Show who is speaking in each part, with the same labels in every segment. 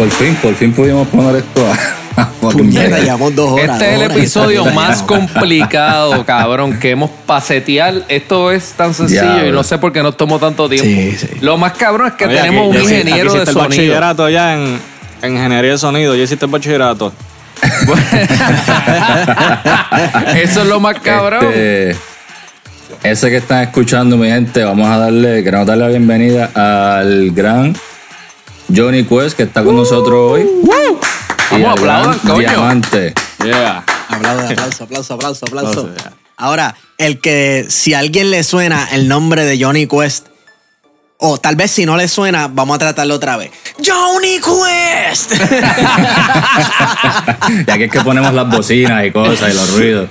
Speaker 1: Por fin, por fin pudimos poner esto a.
Speaker 2: Puñeta, llevamos dos horas.
Speaker 3: Este es el episodio más complicado, cabrón, que hemos pasetear. Esto es tan sencillo y no sé por qué nos tomó tanto tiempo.
Speaker 2: Sí, sí.
Speaker 3: Lo más cabrón es que
Speaker 4: Oye,
Speaker 3: tenemos
Speaker 4: aquí-
Speaker 3: un ingeniero de
Speaker 4: hiciste el
Speaker 3: sonido.
Speaker 4: bachillerato ya en, en ingeniería de sonido. Yo hiciste el bachillerato.
Speaker 3: Eso es lo más cabrón.
Speaker 1: Este, ese que están escuchando, mi gente, vamos a darle, queremos darle la bienvenida al gran Johnny Quest que está con nosotros hoy. Y
Speaker 3: Vamos, aplaudan, coño.
Speaker 1: Diamante.
Speaker 4: Yeah.
Speaker 2: Aplauso, aplauso, aplauso, aplauso, aplauso. Ahora, el que si a alguien le suena el nombre de Johnny Quest, o tal vez si no le suena, vamos a tratarlo otra vez. ¡Johnny Quest!
Speaker 1: Y aquí es que ponemos las bocinas y cosas y los ruidos.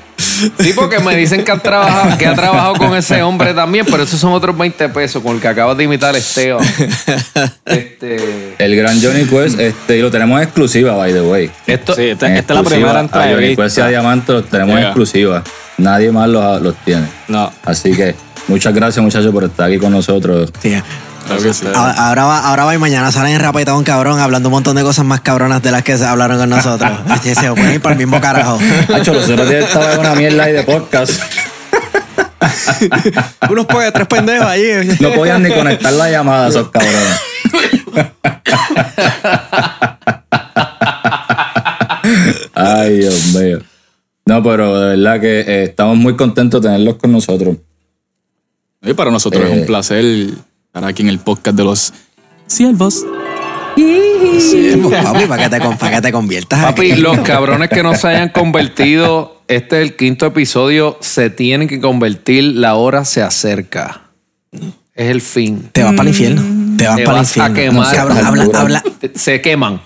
Speaker 3: Sí, porque me dicen que, han trabajado, que ha trabajado con ese hombre también, pero esos son otros 20 pesos con el que acabas de imitar a Esteban. Este,
Speaker 1: El gran Johnny Quest, este, y lo tenemos en exclusiva, by the way.
Speaker 3: esto,
Speaker 4: Sí, esta, es la primera
Speaker 1: a Johnny. Quest y a Diamante los tenemos en
Speaker 4: Yeah.
Speaker 1: exclusiva. Nadie más los, los tiene.
Speaker 4: No,
Speaker 1: Así que muchas gracias, muchachos, por estar aquí con nosotros.
Speaker 2: Sí.
Speaker 4: claro que sí.
Speaker 2: Ahora va, ahora va y mañana salen en rapetón, cabrón, hablando un montón de cosas más cabronas de las que se hablaron con nosotros. Este, se pueden ir para el mismo carajo.
Speaker 1: Hacho, los otros días estaba en una mierda ahí de podcast.
Speaker 2: Unos tres pendejos allí.
Speaker 1: No podían ni conectar la llamada esos cabrones. Ay, Dios mío. No, pero de verdad que eh, estamos muy contentos de tenerlos con nosotros.
Speaker 4: Y para nosotros es
Speaker 1: Eh.
Speaker 4: un placer estar aquí en el podcast de los siervos.
Speaker 2: Sí, pues, papi, para que te, con- para que te conviertas
Speaker 3: papi,
Speaker 2: aquí.
Speaker 3: los cabrones que no se hayan convertido, este es el quinto episodio, se tienen que convertir, la hora se acerca. Es el fin.
Speaker 2: Te vas para el infierno. Te vas
Speaker 3: Te
Speaker 2: para el
Speaker 3: vas a
Speaker 2: infierno.
Speaker 3: quemar.
Speaker 2: Cabrón, habla- habla-
Speaker 3: Se queman.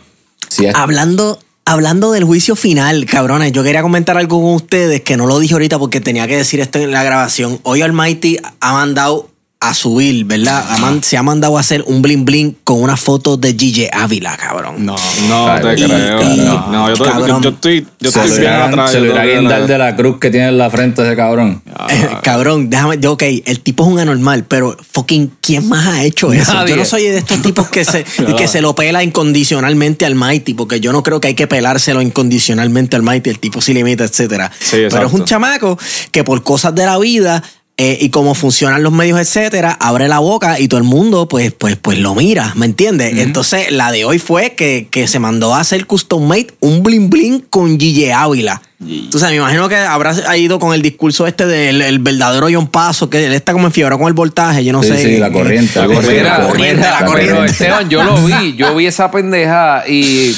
Speaker 1: Sí,
Speaker 2: hablando, hablando del juicio final, cabrones, yo quería comentar algo con ustedes que no lo dije ahorita porque tenía que decir esto en la grabación. Hoy Almighty ha mandado a subir, ¿verdad? Man- se ha mandado a hacer un bling bling con una foto de Gigi Ávila, cabrón.
Speaker 4: No, no
Speaker 1: Ay,
Speaker 4: te
Speaker 1: y-
Speaker 4: creo.
Speaker 2: y-
Speaker 4: no, no, yo, estoy-
Speaker 2: cabrón.
Speaker 4: yo estoy, yo
Speaker 1: se
Speaker 4: estoy bien
Speaker 1: irán,
Speaker 4: atrás.
Speaker 1: se lo
Speaker 4: yo
Speaker 1: irá guindar de la cruz que tiene en la frente ese cabrón.
Speaker 2: Eh, cabrón, déjame, yo, ok, el tipo es un anormal, pero fucking, ¿quién más ha hecho eso?
Speaker 3: Nadie.
Speaker 2: Yo no soy de estos tipos que se, y que se lo pela incondicionalmente al Mighty, porque yo no creo que hay que pelárselo incondicionalmente al Mighty, el tipo sí limita, etcétera.
Speaker 4: Sí,
Speaker 2: pero es un chamaco que por cosas de la vida eh, y cómo funcionan los medios, etcétera, abre la boca y todo el mundo, pues, pues, pues lo mira, ¿me entiendes? Entonces, la de hoy fue que, que se mandó a hacer custom made un bling bling con Gigi Ávila. Tú sabes, me imagino que habrá ido con el discurso este del el verdadero John Paso, que él está como enfiebrado con el voltaje, yo no
Speaker 1: sí,
Speaker 2: sé.
Speaker 1: sí, la corriente. La corriente,
Speaker 2: la corriente, la
Speaker 3: pero
Speaker 2: corriente.
Speaker 3: Esteban, yo lo vi, yo vi esa pendeja y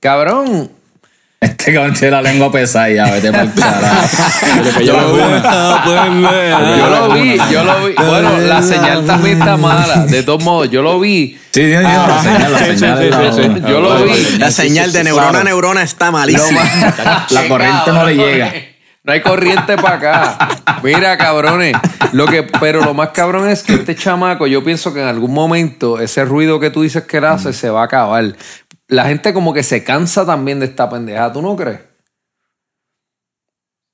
Speaker 3: cabrón,
Speaker 1: Este cabrón tiene la lengua pesada ya, vete para el carajo.
Speaker 4: Yo lo vi.
Speaker 3: yo lo vi, yo lo vi. Bueno, la señal también está mala, de todos modos, yo lo vi.
Speaker 1: Sí, sí, sí, la señal,
Speaker 4: sí,
Speaker 1: señal
Speaker 4: sí,
Speaker 1: la
Speaker 4: sí, sí.
Speaker 1: otra.
Speaker 3: Yo lo vi.
Speaker 2: La señal de neurona a neurona está malísima.
Speaker 1: La corriente no le llega.
Speaker 3: No hay corriente para acá. Mira, cabrones. Lo que, pero lo más cabrón es que este chamaco, yo pienso que en algún momento ese ruido que tú dices que él hace se va a acabar. La gente como que se cansa también de esta pendeja, ¿tú no crees?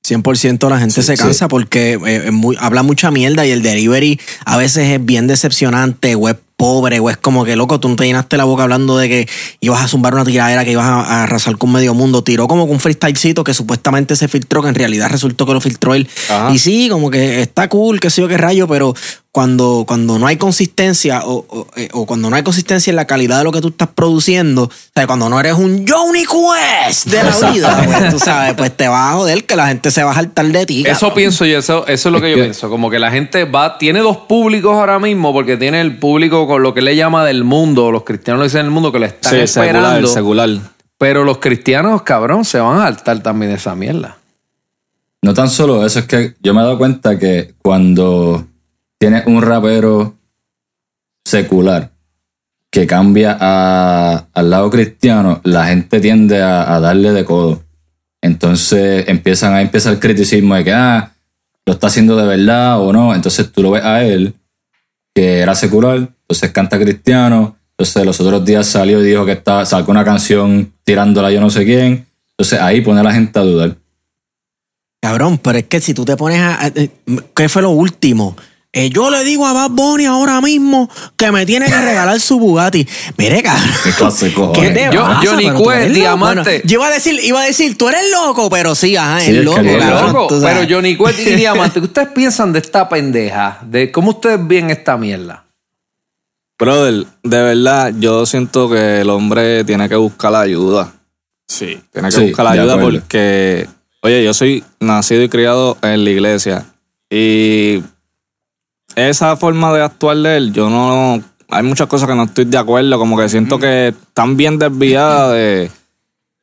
Speaker 2: 100% la gente se cansa porque eh, muy- habla mucha mierda y el delivery a veces es bien decepcionante o es pobre o es como que loco, tú no te llenaste la boca hablando de que ibas a zumbar una tiradera, que ibas a, a arrasar con medio mundo. Tiró como con un freestylecito que supuestamente se filtró, que en realidad resultó que lo filtró él.
Speaker 4: Ajá.
Speaker 2: Y sí, como que está cool, que sé yo qué rayo, pero cuando, cuando no hay consistencia o, o, eh, o cuando no hay consistencia en la calidad de lo que tú estás produciendo, o sea, cuando no eres un Johnny Quest de la vida, pues, tú sabes, pues te va a joder que la gente se va a saltar de ti.
Speaker 3: Eso
Speaker 2: cabrón.
Speaker 3: pienso yo, eso, eso es lo que yo pienso. Como que la gente va, tiene dos públicos ahora mismo, porque tiene el público con lo que le llama del mundo, los cristianos le dicen del mundo, que le están
Speaker 4: Sí, secular,
Speaker 3: esperando.
Speaker 4: secular.
Speaker 3: Pero los cristianos, cabrón, se van a hartar también de esa mierda.
Speaker 1: No tan solo eso, es que yo me he dado cuenta que cuando tienes un rapero secular que cambia al lado cristiano, la gente tiende a, darle de codo. Entonces empiezan a empezar el criticismo de que ah, lo está haciendo de verdad o no. Entonces tú lo ves a él, que era secular, entonces canta cristiano. Entonces los otros días salió y dijo que está, sacó una canción tirándola yo no sé quién. Entonces ahí pone a la gente a dudar.
Speaker 2: Cabrón, pero es que si tú te pones a. a- ¿Qué fue lo último? Eh, yo le digo a Bad Bunny ahora mismo que me tiene que regalar su Bugatti. Mire, cabrón.
Speaker 1: Qué.
Speaker 2: ¿Qué te
Speaker 3: Yo-
Speaker 2: pasa? Eres loco.
Speaker 3: diamante.
Speaker 2: Bueno, yo iba a decir, iba a decir, tú eres loco, pero sí, ajá,
Speaker 1: Sí,
Speaker 2: es
Speaker 1: es
Speaker 2: loco.
Speaker 3: Pero Johnny Quest y Diamante, ¿qué ustedes piensan de esta pendeja? De cómo ustedes ven esta mierda.
Speaker 4: Brother, de verdad, yo siento que el hombre tiene que buscar la ayuda.
Speaker 5: Sí.
Speaker 4: Tiene que
Speaker 1: Sí,
Speaker 4: buscar la ayuda porque, oye, yo soy nacido y criado en la iglesia. Y esa forma de actuar de él, yo no. Hay muchas cosas que no estoy de acuerdo. Como que siento que están bien desviadas de,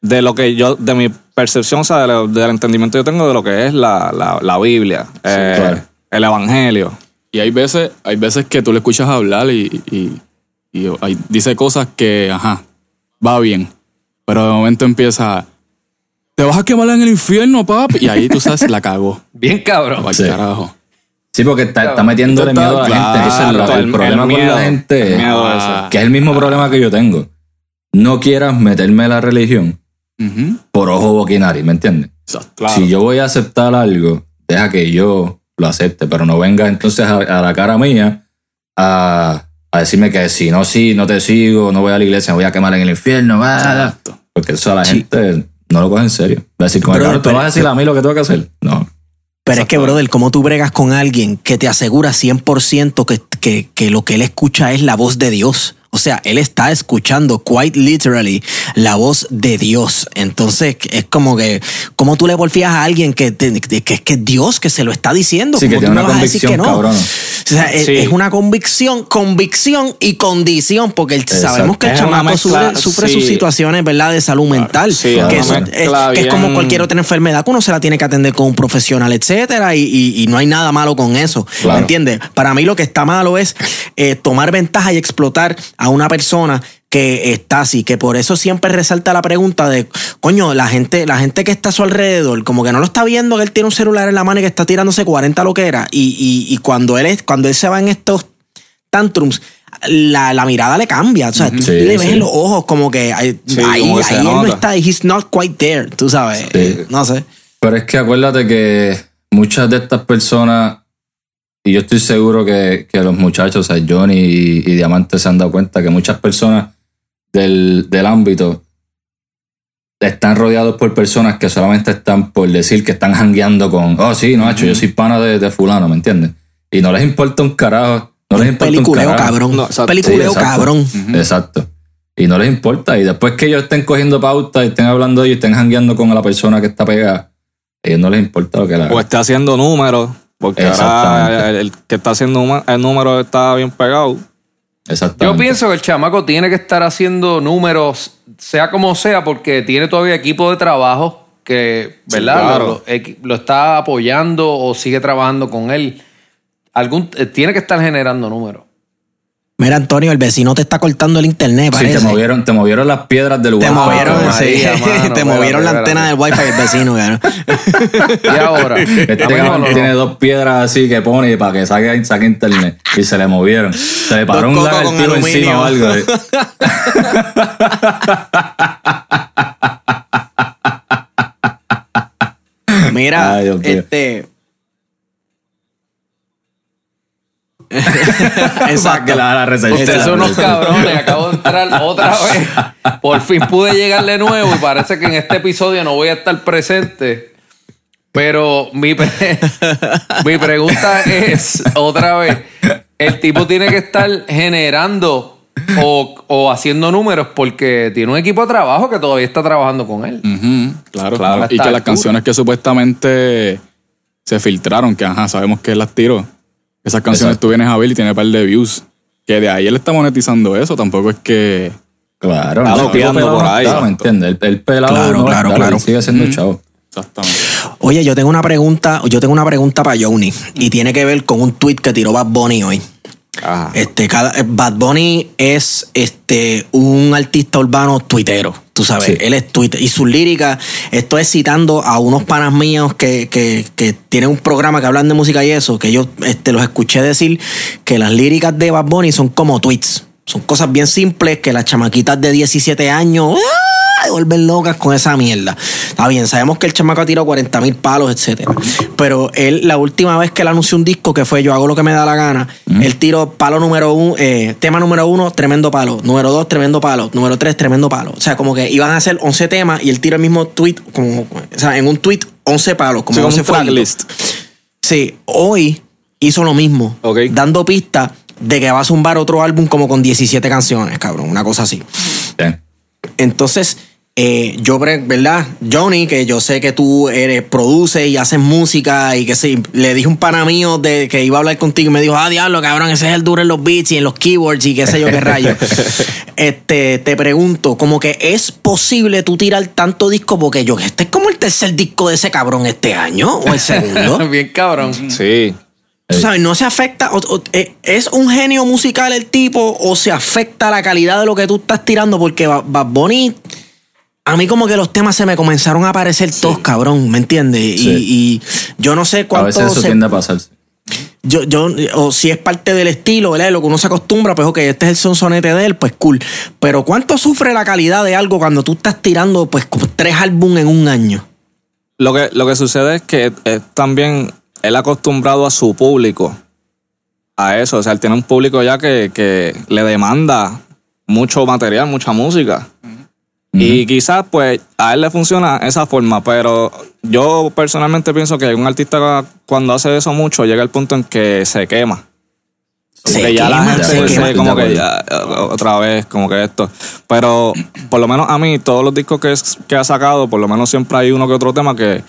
Speaker 4: de lo que yo, de mi percepción, o sea, del entendimiento que yo tengo de lo que es la, la, la Biblia, eh,
Speaker 1: claro.
Speaker 4: el evangelio.
Speaker 5: Y hay veces, hay veces que tú le escuchas hablar y, y- y hay- dice cosas que, ajá, va bien. Pero de momento empieza, te vas a quemar en el infierno, papi. Y ahí tú sabes, la cagó.
Speaker 3: Bien cabrón.
Speaker 1: Sí.
Speaker 5: carajo.
Speaker 1: Sí, porque está, está metiéndole
Speaker 5: Está-
Speaker 1: miedo a la gente.
Speaker 4: Claro,
Speaker 1: lo- el,
Speaker 4: el-
Speaker 1: problema
Speaker 4: el
Speaker 1: con la gente
Speaker 4: el
Speaker 1: es
Speaker 4: miedo a
Speaker 5: eso.
Speaker 1: que es el mismo problema que yo tengo. No quieras meterme a la religión por ojo, nariz, ¿me entiendes?
Speaker 5: Exacto.
Speaker 1: Si yo voy a aceptar algo, deja que yo lo acepte, pero no venga entonces a, a la cara mía a, a decirme que si no, sí, no te sigo, no voy a la iglesia, me voy a quemar en el infierno. ah.
Speaker 5: Exacto.
Speaker 1: Porque eso a la gente no lo coge en serio. Va a decir,
Speaker 2: Pero-
Speaker 1: ¿tú
Speaker 2: pero-
Speaker 1: vas a decir a mí lo que tengo que hacer? No.
Speaker 2: Pero es que, brother, ¿cómo tú bregas con alguien que te asegura 100% que, que, que lo que él escucha es la voz de Dios? O sea, él está escuchando, quite literally, la voz de Dios. Entonces, es como que, ¿cómo tú le porfías a alguien que, que, que es que es Dios que se lo está diciendo?
Speaker 1: Sí, que
Speaker 2: ¿Cómo
Speaker 1: tiene
Speaker 2: tú me
Speaker 1: una
Speaker 2: vas a decir que
Speaker 1: convicción,
Speaker 2: no?
Speaker 1: cabrón.
Speaker 2: O sea, es,
Speaker 4: Sí.
Speaker 2: es una convicción, convicción y condición, porque el- sabemos que el chamaco
Speaker 4: mezcla,
Speaker 2: sufre, sufre
Speaker 4: sí.
Speaker 2: sus situaciones, ¿verdad?, de salud mental.
Speaker 4: sí,
Speaker 1: es
Speaker 2: que, es, que es como cualquier otra enfermedad que uno se la tiene que atender con un profesional, etcétera, y, y- y no hay nada malo con eso.
Speaker 1: Claro.
Speaker 2: ¿Me entiendes? Para mí lo que está malo es eh, tomar ventaja y explotar a una persona que está así, que por eso siempre resalta la pregunta de, coño, la gente, la gente que está a su alrededor, como que no lo está viendo que él tiene un celular en la mano y que está tirándose 40 loqueras, y, y, y cuando él es, cuando él se va en estos tantrums, la, la mirada le cambia. O sea, tú
Speaker 1: Sí,
Speaker 2: le ves
Speaker 1: sí.
Speaker 2: en los ojos como que ahí,
Speaker 4: Sí,
Speaker 2: ahí,
Speaker 4: como que se
Speaker 2: ahí él no está, he's not quite there, tú sabes.
Speaker 1: Sí.
Speaker 2: No sé.
Speaker 1: Pero es que acuérdate que muchas de estas personas, y yo estoy seguro que, que los muchachos, o sea, Johnny y, y Diamante se han dado cuenta que muchas personas del, del ámbito están rodeados por personas que solamente están por decir que están jangueando con, oh sí, no, hecho, yo soy pana de, de fulano, ¿me entiendes? Y no les importa un carajo. No les importa un
Speaker 2: Peliculeo
Speaker 1: carajo.
Speaker 2: cabrón.
Speaker 4: No, exacto.
Speaker 2: Peliculeo
Speaker 1: Sí, exacto.
Speaker 2: cabrón.
Speaker 1: Exacto. Y no les importa. Y después que ellos estén cogiendo pauta y estén hablando y estén jangueando con la persona que está pegada, a ellos no les importa lo que la
Speaker 4: O esté haciendo números, porque ahora el, el que está haciendo el número está bien pegado.
Speaker 1: Exactamente.
Speaker 3: Yo pienso que el chamaco tiene que estar haciendo números, sea como sea, porque tiene todavía equipo de trabajo que, ¿verdad?
Speaker 4: claro.
Speaker 3: Lo, lo está apoyando o sigue trabajando con él. Algún, eh, tiene que estar generando números.
Speaker 2: Mira, Antonio, el vecino te está cortando el internet,
Speaker 1: Sí, te movieron, te movieron las piedras del
Speaker 2: Te
Speaker 1: lugar.
Speaker 2: movieron,
Speaker 3: Ave
Speaker 2: sí,
Speaker 3: María, mano,
Speaker 2: te movieron la antena del wifi del vecino.
Speaker 3: Y ahora,
Speaker 1: Este cabrón tiene dos piedras así que pone para que saque, saque internet. Y se le movieron. Se le paró
Speaker 2: Dos
Speaker 1: un lagartijo encima o algo.
Speaker 2: Mira,
Speaker 1: Ay,
Speaker 2: este.
Speaker 1: Para que
Speaker 2: Exacto.
Speaker 1: la, la reseña.
Speaker 3: ustedes son unos cabrones. Acabo de entrar otra vez. Por fin pude llegar de nuevo y parece que en este episodio no voy a estar presente. Pero mi, pre- mi pregunta es, otra vez, el tipo tiene que estar generando o, o haciendo números porque tiene un equipo de trabajo que todavía está trabajando con él.
Speaker 5: Claro,
Speaker 3: Claro.
Speaker 5: claro. Y que las
Speaker 3: altura.
Speaker 5: canciones que supuestamente se filtraron, que ajá, sabemos que él las tiró. Esas canciones
Speaker 1: Exacto.
Speaker 5: tú vienes a ver y tiene un par de views. Que de ahí él está monetizando eso. Tampoco es que.
Speaker 1: Claro,
Speaker 4: Está
Speaker 1: no,
Speaker 4: loqueando por ahí.
Speaker 1: está, ¿me entiendes? El, el pelado
Speaker 2: Claro,
Speaker 1: no
Speaker 2: claro, claro.
Speaker 1: sigue siendo chavo.
Speaker 5: Exactamente.
Speaker 2: Oye, yo tengo una pregunta, yo tengo una pregunta para Johnny y tiene que ver con un tweet que tiró Bad Bunny hoy.
Speaker 4: Ajá.
Speaker 2: Este, cada, eh, Bad Bunny es este, un artista urbano tuitero, tú sabes,
Speaker 1: Sí.
Speaker 2: él es Twitter. Y sus líricas, esto es citando a unos panas míos que, que, que tienen un programa que hablan de música y eso, que yo este, los escuché decir que las líricas de Bad Bunny son como tweets. Son cosas bien simples que las chamaquitas de 17 años ¡ah! vuelven locas con esa mierda. Está bien, sabemos que el chamaco ha tirado 40 mil palos, etcétera. Pero él, la última vez que él anunció un disco, que fue Yo hago lo que me da la gana, él tiró palo número uno, eh, tema número uno, tremendo palo. Número dos, tremendo palo. Número tres, tremendo palo. O sea, como que iban a hacer 11 temas y él tiró el mismo tweet, como, o sea, en un tweet, 11 palos, como
Speaker 4: Sí, como
Speaker 2: 11
Speaker 4: un.
Speaker 2: Sí, hoy hizo lo mismo, dando pista de que va a zumbar otro álbum como con 17 canciones, cabrón, una cosa así. Entonces, eh, yo, ¿verdad? Johnny, que yo sé que tú eres, produces y haces música y que sí, le dije a un pana mío de, que iba a hablar contigo y me dijo, ah, diablo, cabrón, ese es el duro en los beats y en los keywords y qué sé yo qué rayo. este, te pregunto, como que es posible tú tirar tanto disco porque yo, este es como el tercer disco de ese cabrón este año o el segundo.
Speaker 3: Bien cabrón.
Speaker 4: Sí.
Speaker 2: Tú sabes, no se afecta, o- o- eh, es un genio musical el tipo o se afecta la calidad de lo que tú estás tirando porque Ba- Bad Bunny, a mí como que los temas se me comenzaron a aparecer todos, cabrón, ¿me entiendes? Y,
Speaker 1: Sí.
Speaker 2: y yo no sé
Speaker 1: A
Speaker 2: cuánto
Speaker 1: veces eso
Speaker 2: se-
Speaker 1: tiende a pasarse.
Speaker 2: yo, yo, o si es parte del estilo, ¿verdad? Lo que uno se acostumbra, pues ok, este es el sonsonete de él, pues cool. Pero ¿cuánto sufre la calidad de algo cuando tú estás tirando pues como tres álbumes en un año?
Speaker 4: Lo que, lo que sucede es que es también él acostumbrado a su público a eso. O sea, él tiene un público ya que, que le demanda mucho material, mucha música. Y quizás, pues, a él le funciona esa forma, pero yo personalmente pienso que un artista cuando hace eso mucho llega al punto en que se quema. Como
Speaker 2: Se
Speaker 4: que ya la gente
Speaker 2: se quema.
Speaker 4: como que ya, otra vez, como que esto. Pero por lo menos a mí, todos los discos que, es- que ha sacado, por lo menos siempre hay uno que otro tema que,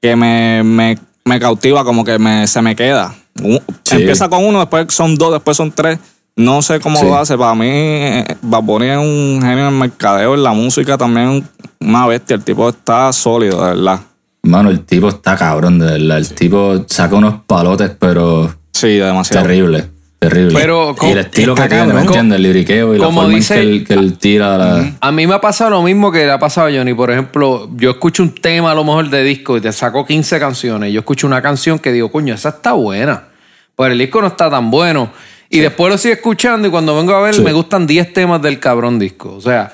Speaker 4: que me, me, me cautiva, como que me, se me queda.
Speaker 1: Sí.
Speaker 4: Empieza con uno, después son dos, después son tres. No sé cómo
Speaker 1: Sí.
Speaker 4: lo hace. Para mí, Bad Bunny es un genio en el mercadeo, en la música también una bestia. El tipo está sólido, de verdad.
Speaker 1: Mano, el tipo está cabrón, de verdad. El tipo saca unos palotes, pero
Speaker 4: Sí, demasiado.
Speaker 1: terrible. Terrible.
Speaker 3: Pero,
Speaker 1: y el estilo que tiene, ¿me entiendes? El liriqueo y la
Speaker 3: Como
Speaker 1: forma
Speaker 3: dice-
Speaker 1: en que él, que él tira la...
Speaker 3: A mí me ha pasado lo mismo que le ha pasado a Johnny. Por ejemplo, yo escucho un tema a lo mejor de disco y te saco 15 canciones. Yo escucho una canción que digo, coño, esa está buena. Pero el disco no está tan bueno. Y después lo sigo escuchando y cuando vengo a ver
Speaker 1: Sí.
Speaker 3: me gustan 10 temas del cabrón disco. O sea,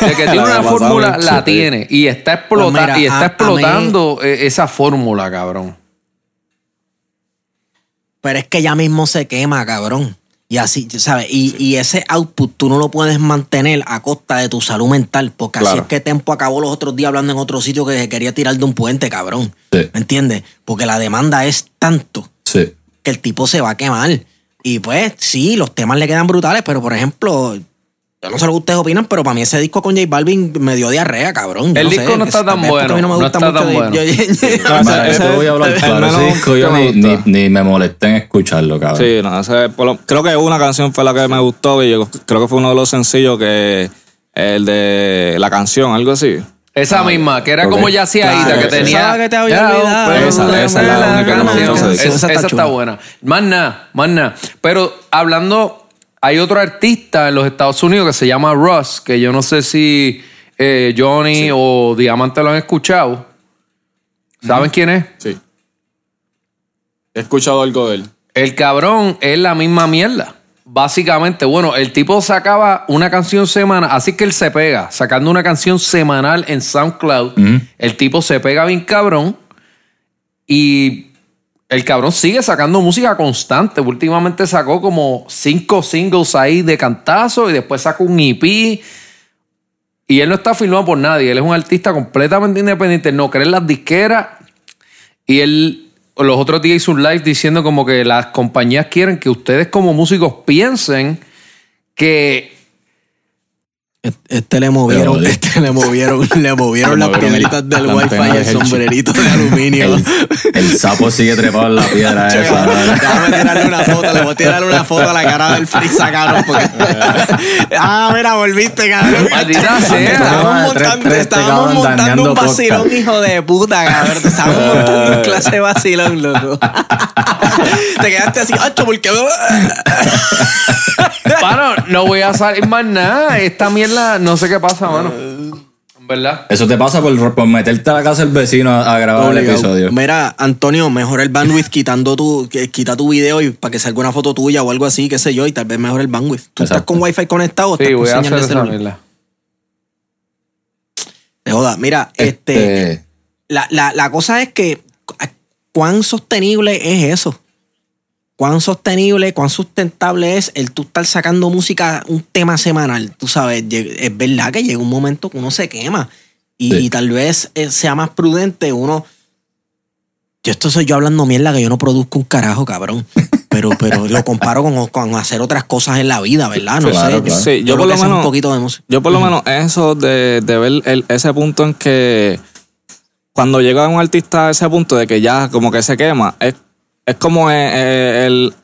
Speaker 3: de que tiene una fórmula, la tiene. Y está, explota
Speaker 2: Pues mira,
Speaker 3: y está
Speaker 2: a- a
Speaker 3: explotando eh, esa fórmula, cabrón.
Speaker 2: Pero es que ya mismo se quema, cabrón. Y así, ¿sabes? Y, y ese output tú no lo puedes mantener a costa de tu salud mental, porque así es que Tempo acabó los otros días hablando en otro sitio que quería tirar de un puente, cabrón.
Speaker 1: Sí.
Speaker 2: ¿Me entiendes? Porque la demanda es tanto
Speaker 1: Sí.
Speaker 2: que el tipo se va a quemar. Y pues, sí, los temas le quedan brutales, pero por ejemplo, yo no sé lo que ustedes opinan, pero para mí ese disco con J Balvin me dio diarrea, cabrón. Yo
Speaker 3: El disco no está tan bueno,
Speaker 2: a mí no me
Speaker 3: no
Speaker 2: gusta
Speaker 3: está
Speaker 2: mucho
Speaker 3: tan
Speaker 2: de-
Speaker 3: bueno.
Speaker 2: yo-
Speaker 4: No,
Speaker 1: Mira,
Speaker 4: ese-
Speaker 1: yo te voy a hablar claro. Ese disco yo ni, ni,
Speaker 4: gusta.
Speaker 1: ni me molesté en escucharlo, cabrón.
Speaker 4: Sí, no, ese, por lo- creo que una canción fue la que me gustó y yo creo que fue uno de los sencillos que el de la canción, algo así.
Speaker 3: Esa misma, que era
Speaker 1: ok.
Speaker 3: como ya hacía
Speaker 2: Claro,
Speaker 3: que tenía.
Speaker 2: era la que te había
Speaker 3: Ya,
Speaker 2: olvidado.
Speaker 3: pero
Speaker 4: Esa- es la única que me gustó
Speaker 3: Esa,
Speaker 2: está
Speaker 3: buena. Más nada, más nada. Pero hablando, hay otro artista en los Estados Unidos que se llama Russ, que yo no sé si eh, Johnny o Diamante lo han escuchado. ¿Saben quién es?
Speaker 5: Sí. He escuchado algo de él.
Speaker 3: El cabrón es la misma mierda. Básicamente, bueno, el tipo sacaba una canción semanal, así que él se pega, sacando una canción semanal en SoundCloud. El tipo se pega bien cabrón y el cabrón sigue sacando música constante. Últimamente sacó como cinco singles ahí de cantazo y después sacó un EP. Y él no está filmado por nadie, él es un artista completamente independiente, no cree en las disqueras y él los otros días hizo un live diciendo como que las compañías quieren que ustedes como músicos piensen que
Speaker 2: Este le movieron, este le movieron, le movieron las piedritas
Speaker 5: el-
Speaker 2: del
Speaker 5: la
Speaker 2: wifi y el sombrerito de aluminio.
Speaker 1: El, el sapo sigue trepado en la piedra esa.
Speaker 2: Déjame tirarle una foto, le voy a tirar una foto a la cara del Frisa, cabrón. Porque... ah, mira, volviste, cabrón.
Speaker 3: Sea.
Speaker 2: Estábamos montando, estábamos montando un vacilón, hijo de puta, cabrón. Estábamos montando un clase de vacilón, loco. Te quedaste así, ocho, porque.
Speaker 3: Mano, no voy a salir más nada. Esta mierda, no sé qué pasa, mano. ¿Verdad?
Speaker 1: Eso te pasa por, por meterte a la casa del vecino a, a grabar el
Speaker 2: Obligado.
Speaker 1: episodio.
Speaker 2: Mira, Antonio, mejora el bandwidth quitando tu, quita tu video y para que salga una foto tuya o algo así, qué sé yo, y tal vez mejore el bandwidth. ¿Tú estás con wifi conectado o estás
Speaker 3: Sí,
Speaker 2: con
Speaker 3: voy a
Speaker 2: señal
Speaker 3: hacer
Speaker 2: de
Speaker 3: esa
Speaker 2: celular?
Speaker 3: mierda.
Speaker 2: Es joda. Mira, este,
Speaker 1: Este,
Speaker 2: la, la, la cosa es que cuán sostenible es eso. Cuán sostenible, cuán sustentable es el tú estar sacando música, un tema semanal. Tú sabes, es verdad que llega un momento que uno se quema. Y,
Speaker 1: Sí.
Speaker 2: tal vez eh, sea más prudente uno. Yo esto soy yo hablando mierda que yo no produzco un carajo, cabrón. Pero, pero lo comparo con, con hacer otras cosas en la vida, ¿verdad? No
Speaker 1: Claro,
Speaker 2: sé.
Speaker 1: claro.
Speaker 4: Sí, yo por lo menos-
Speaker 2: un poquito de música.
Speaker 4: Yo por lo menos eso de, de ver el- ese punto en que cuando llega un artista a ese punto de que ya como que se quema, es, es como eh, eh, el,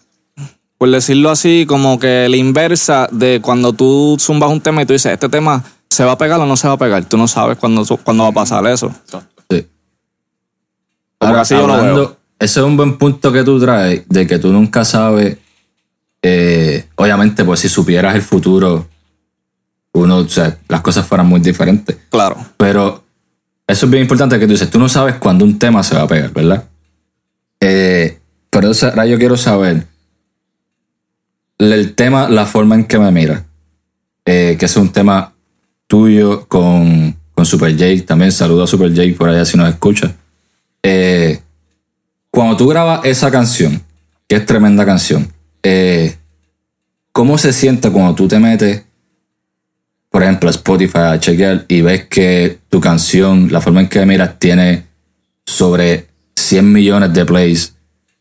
Speaker 4: por decirlo así, como que la inversa de cuando tú zumbas un tema y tú dices, este tema se va a pegar o no se va a pegar. Tú no sabes cuándo, cuándo va a pasar eso.
Speaker 1: sí. Ahora,
Speaker 4: así yo lo
Speaker 1: hablando-
Speaker 4: veo.
Speaker 1: ese es un buen punto que tú traes, de que tú nunca sabes. eh, obviamente, pues si supieras el futuro, uno, o sea, las cosas fueran muy diferentes.
Speaker 4: Claro.
Speaker 1: Pero eso es bien importante que tú dices, tú no sabes cuándo un tema se va a pegar, ¿verdad? Eh, pero ahora yo quiero saber el tema, la forma en que me mira. Eh, que es un tema tuyo con, con Super Jake. También saludo a Super Jake por allá si nos escucha. Eh, cuando tú grabas esa canción, que es tremenda canción, eh, ¿cómo se siente cuando tú te metes por ejemplo, a Spotify a chequear y ves que tu canción, la forma en que miras, tiene sobre 100 millones de plays,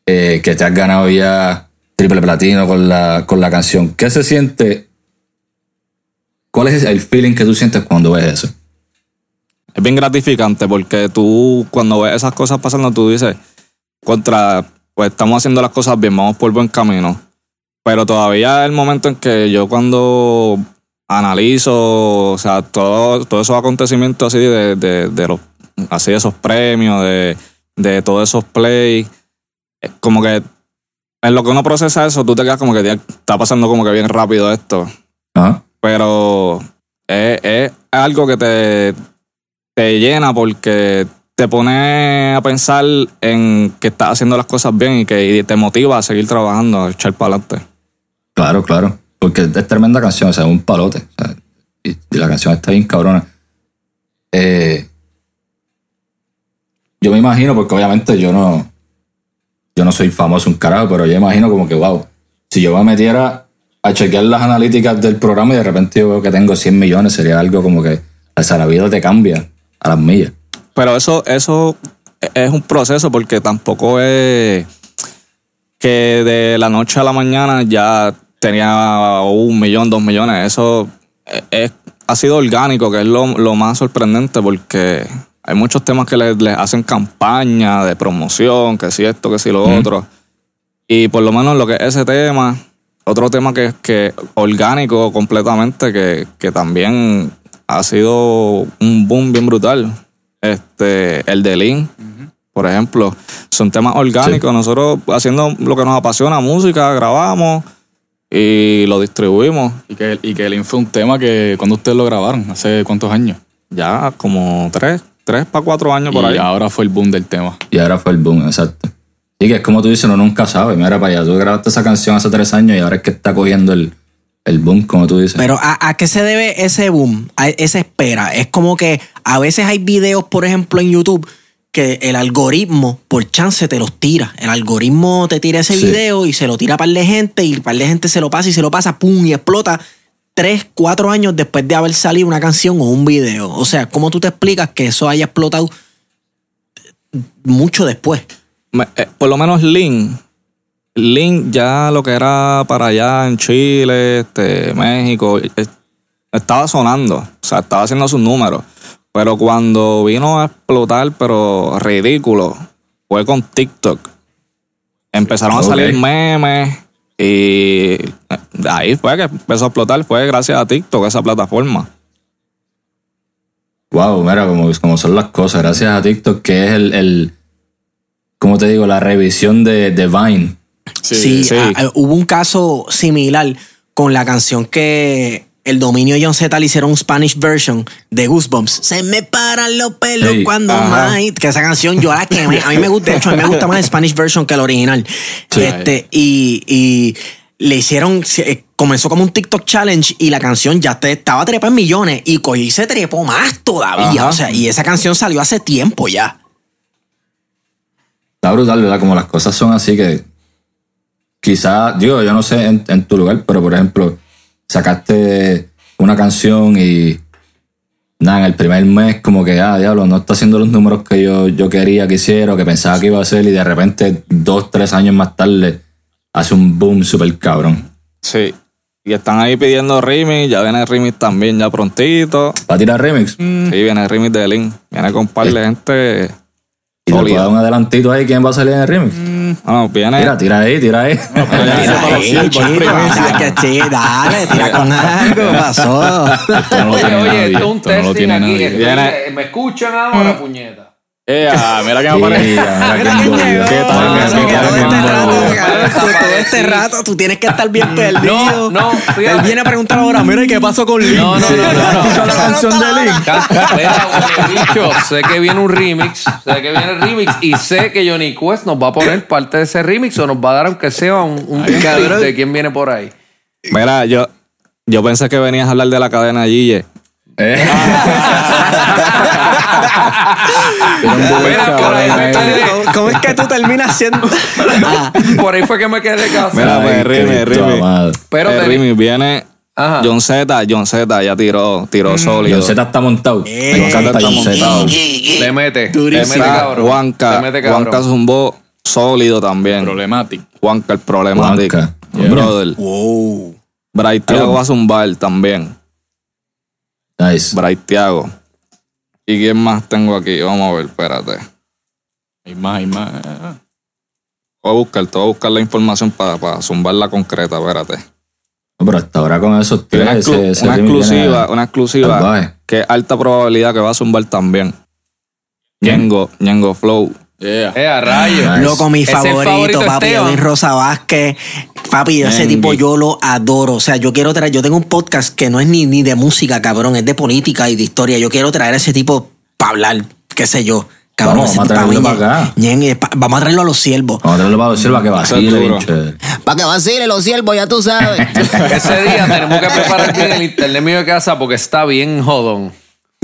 Speaker 1: eh, que te has ganado ya triple platino con la, con la canción. ¿Qué se siente? ¿Cuál es el feeling que tú sientes cuando ves eso?
Speaker 4: Es bien gratificante porque tú, cuando ves esas cosas pasando, tú dices, contra, pues estamos haciendo las cosas bien, vamos por buen camino. Pero todavía es el momento en que yo cuando analizo, o sea, todo, todos esos acontecimientos así de, de, de los, así esos premios, de, de todos esos plays, como que en lo que uno procesa eso, tú te quedas como que "Tía, está pasando como que bien rápido esto
Speaker 1: Ajá.
Speaker 4: pero es, es algo que te, te llena porque te pone a pensar en que estás haciendo las cosas bien y que y te motiva a seguir trabajando, a echar para adelante.
Speaker 1: Claro, claro. Porque es tremenda canción, o sea, un palote. o sea, y, y la canción está bien cabrona. Eh, yo me imagino, porque obviamente yo no. Yo no soy famoso un carajo, pero yo imagino como que, wow, si yo me metiera a chequear las analíticas del programa y de repente yo veo que tengo 100 millones, sería algo como que, sea, la vida te cambia a las millas.
Speaker 4: Pero eso, eso es un proceso porque tampoco es que de la noche a la mañana ya tenía un millón, dos millones. Eso es, es- ha sido orgánico, que es lo, lo más sorprendente porque hay muchos temas que les, les hacen campaña de promoción, que si esto, que si lo otro. Y por lo menos lo que es ese tema, otro tema que es que orgánico completamente, que, que también ha sido un boom bien brutal. Este, el de Lean, por ejemplo, son temas orgánicos. Nosotros haciendo lo que nos apasiona, música, grabamos y lo distribuimos.
Speaker 5: Y que, y que fue un tema que cuando ustedes lo grabaron, hace cuántos años.
Speaker 4: Ya como tres, tres para cuatro años por
Speaker 5: y
Speaker 4: ahí.
Speaker 5: ahora fue el boom del tema.
Speaker 1: Y ahora fue el boom, exacto. Y que es como tú dices, uno nunca sabe. Mira para allá, tú grabaste esa canción hace tres años y ahora es que está cogiendo el, el boom, como tú dices.
Speaker 2: Pero ¿a, a qué se debe ese boom? A esa espera. Es como que a veces hay videos, por ejemplo, en YouTube que el algoritmo, por chance, te los tira. El algoritmo te tira ese
Speaker 1: Sí.
Speaker 2: video y se lo tira a par de gente y par de gente se lo pasa y se lo pasa, pum, y explota tres, cuatro años después de haber salido una canción o un video. O sea, ¿cómo tú te explicas que eso haya explotado mucho después?
Speaker 4: Eh, por lo menos Link, Link ya lo que era para allá en Chile, este, México, estaba sonando, o sea, estaba haciendo sus números. Pero cuando vino a explotar, pero ridículo, fue con TikTok. Empezaron a salir memes y de ahí fue que empezó a explotar, fue gracias a TikTok, esa plataforma.
Speaker 1: Wow, mira como, como son las cosas. Gracias a TikTok, que es el, el ¿cómo te digo? La revisión de, de Vine.
Speaker 2: Sí,
Speaker 4: sí.
Speaker 2: ah, hubo un caso similar con la canción que el dominio John Z le hicieron un Spanish version de Goosebumps. Se me paran los pelos cuando más. Que esa canción yo la quemé. A mí me gusta, de hecho, a mí me gusta más el Spanish version que el original.
Speaker 1: Sí.
Speaker 2: este, y, y le hicieron, eh, comenzó como un TikTok challenge y la canción ya te, estaba trepa en millones y Coy se trepó más todavía.
Speaker 4: Ajá.
Speaker 2: O sea, y esa canción salió hace tiempo ya.
Speaker 1: Está brutal, ¿verdad? Como las cosas son así que. Quizás, digo, yo no sé en, en tu lugar, pero por ejemplo, sacaste una canción y. Nada, en el primer mes, como que, ah, diablo, no está haciendo los números que yo, yo quería que hiciera o que pensaba que iba a hacer, y de repente, dos, tres años más tarde, hace un boom súper cabrón.
Speaker 4: Sí. Y están ahí pidiendo remix, ya viene el remix también ya prontito.
Speaker 1: ¿Va a tirar remix?
Speaker 4: Sí, viene el remix de Link. Viene con un par de gente.
Speaker 1: ¿Y te puedo dar un adelantito ahí? ¿Quién va a salir en el remix?
Speaker 4: No, viene.
Speaker 1: Tira, tira ahí, tira ahí.
Speaker 2: Tira ahí, chico, sí, dale, tira con algo, ¿qué pasó?
Speaker 5: No
Speaker 3: Oye, oye,
Speaker 5: nadie.
Speaker 3: esto es un
Speaker 5: no
Speaker 3: testing
Speaker 5: tiene
Speaker 3: aquí. ¿Me escuchan ahora, puñeta?
Speaker 5: Eh, ah, mira que me aparece.
Speaker 1: mira
Speaker 2: Mira
Speaker 1: quién
Speaker 2: quién
Speaker 1: volvió.
Speaker 2: llegó,
Speaker 5: ¿Qué tal?
Speaker 2: mira,
Speaker 5: ¿Qué
Speaker 2: todo este
Speaker 5: ¿Qué
Speaker 2: rato, tú- este tienes que estar bien perdido.
Speaker 3: No, no, fíjate.
Speaker 2: Él viene a preguntar ahora, mira, ¿y qué pasó con Link?
Speaker 3: No, no, no, no, no.
Speaker 1: ¿Escuchó la canción de Link?
Speaker 3: Sé que viene un remix, sé que viene el remix y sé que Johnny Quest nos va a poner parte de ese remix o nos va a dar aunque sea un, de quién viene por ahí.
Speaker 4: Mira, yo, yo pensé que venías a hablar de la cadena Gille.
Speaker 1: Eh.
Speaker 3: Mira, por ahí me quedé-
Speaker 2: ¿Cómo, es que tú terminas siendo? Ah,
Speaker 3: por ahí fue que me quedé casado.
Speaker 4: Mira, pues, remix.
Speaker 1: amado.
Speaker 3: Pero te-
Speaker 4: remix viene
Speaker 3: Ajá.
Speaker 4: John Z, John Z ya tiró, tiró sólido.
Speaker 1: John Z está montado.
Speaker 2: Eh,
Speaker 1: encanta
Speaker 4: está
Speaker 1: John Z.
Speaker 4: montado.
Speaker 3: le mete, le mete
Speaker 4: Está
Speaker 3: cabrón.
Speaker 4: Juanca,
Speaker 3: le mete cabrón.
Speaker 4: Juanca zumbó sólido también.
Speaker 5: Problemático.
Speaker 4: Juanca el problemático.
Speaker 1: Juanca.
Speaker 4: Brother.
Speaker 2: wow.
Speaker 4: Bray Thiago va a zumbar también.
Speaker 1: Nice.
Speaker 4: Bray Thiago. ¿Y quién más tengo aquí? Vamos a ver, espérate.
Speaker 5: Hay más, hay más.
Speaker 4: Voy a buscar, te voy a buscar la información para, para zumbarla concreta, espérate.
Speaker 1: No, pero hasta ahora con esos tres,
Speaker 4: una,
Speaker 1: ese,
Speaker 4: exclu-
Speaker 1: ese
Speaker 4: una
Speaker 1: remix
Speaker 4: exclusiva, una exclusiva que alta probabilidad que va a zumbar también. Ñengo, Ñengo Flow.
Speaker 5: Yeah.
Speaker 3: Eh, rayos.
Speaker 1: Nice.
Speaker 2: Loco, mi
Speaker 3: Es el
Speaker 2: favorito, papi,
Speaker 3: Esteban.
Speaker 2: Edwin Rosa Vázquez. Papi, ese tipo yo lo adoro. O sea, yo quiero traer, yo tengo un podcast que no es ni, ni de música, cabrón, es de política y de historia. Yo quiero traer a ese tipo para hablar, qué sé yo. Cabrón,
Speaker 1: Vamos, a traerlo
Speaker 2: mí,
Speaker 1: para acá.
Speaker 2: ñen, eh, pa- vamos a traerlo a los siervos.
Speaker 1: Vamos a traerlo para decir para que vacile.
Speaker 2: Para que vacile los siervos, ya tú sabes.
Speaker 3: Ese día tenemos que preparar bien el internet mío de casa porque está bien jodón.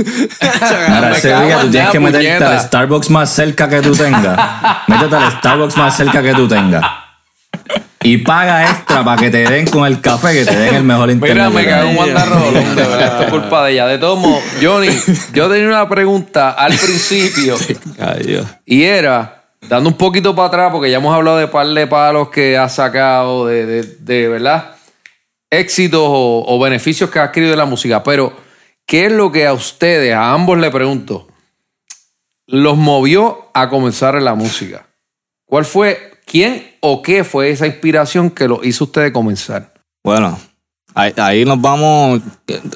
Speaker 3: Me
Speaker 1: ese día tú tienes que meterte al Starbucks más cerca que tú tengas. Métete al Starbucks más cerca que tú tengas. Y paga extra para que te den con el café, que te den el mejor internet.
Speaker 3: Mira, me cago en
Speaker 1: hay.
Speaker 3: Wanda Rolón, de verdad, esto es culpa de ella. De todos modos, Johnny, yo tenía una pregunta al principio
Speaker 4: Ay, Dios.
Speaker 3: y era, dando un poquito para atrás, porque ya hemos hablado de par de palos que ha sacado, de, de, de, ¿verdad? Éxitos o, o beneficios que ha adquirido de la música, pero ¿qué es lo que a ustedes, a ambos le pregunto, los movió a comenzar en la música? ¿Cuál fue, quién o qué fue esa inspiración que lo hizo ustedes comenzar?
Speaker 4: Bueno, ahí, ahí nos vamos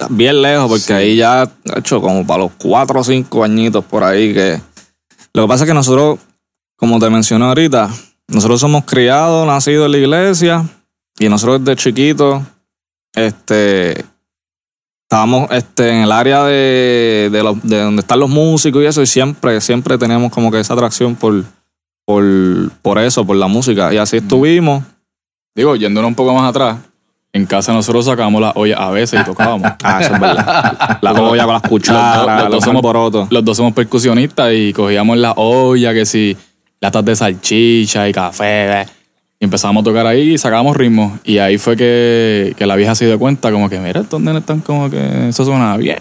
Speaker 4: bien lejos porque ahí ya, de hecho, como para los cuatro o cinco añitos por ahí que... Lo que pasa es que nosotros, como te mencioné ahorita, nosotros somos criados, nacidos en la iglesia y nosotros desde chiquitos, este... Estábamos este, en el área de, de, de donde están los músicos y eso, y siempre, siempre teníamos como que esa atracción por, por, por eso, por la música. Y así estuvimos.
Speaker 5: Digo, yéndonos un poco más atrás, en casa nosotros sacábamos las ollas a veces y tocábamos.
Speaker 4: Ah, eso es verdad. La olla con las cucharas,
Speaker 5: los,
Speaker 4: los,
Speaker 5: somos,
Speaker 4: alborotos.
Speaker 5: los dos somos percusionistas y cogíamos la olla, que si latas de salchicha y café. Y empezamos a tocar ahí y sacábamos ritmos. Y ahí fue que, que la vieja se dio cuenta, como que, mira, estos nenes están como que eso suena bien.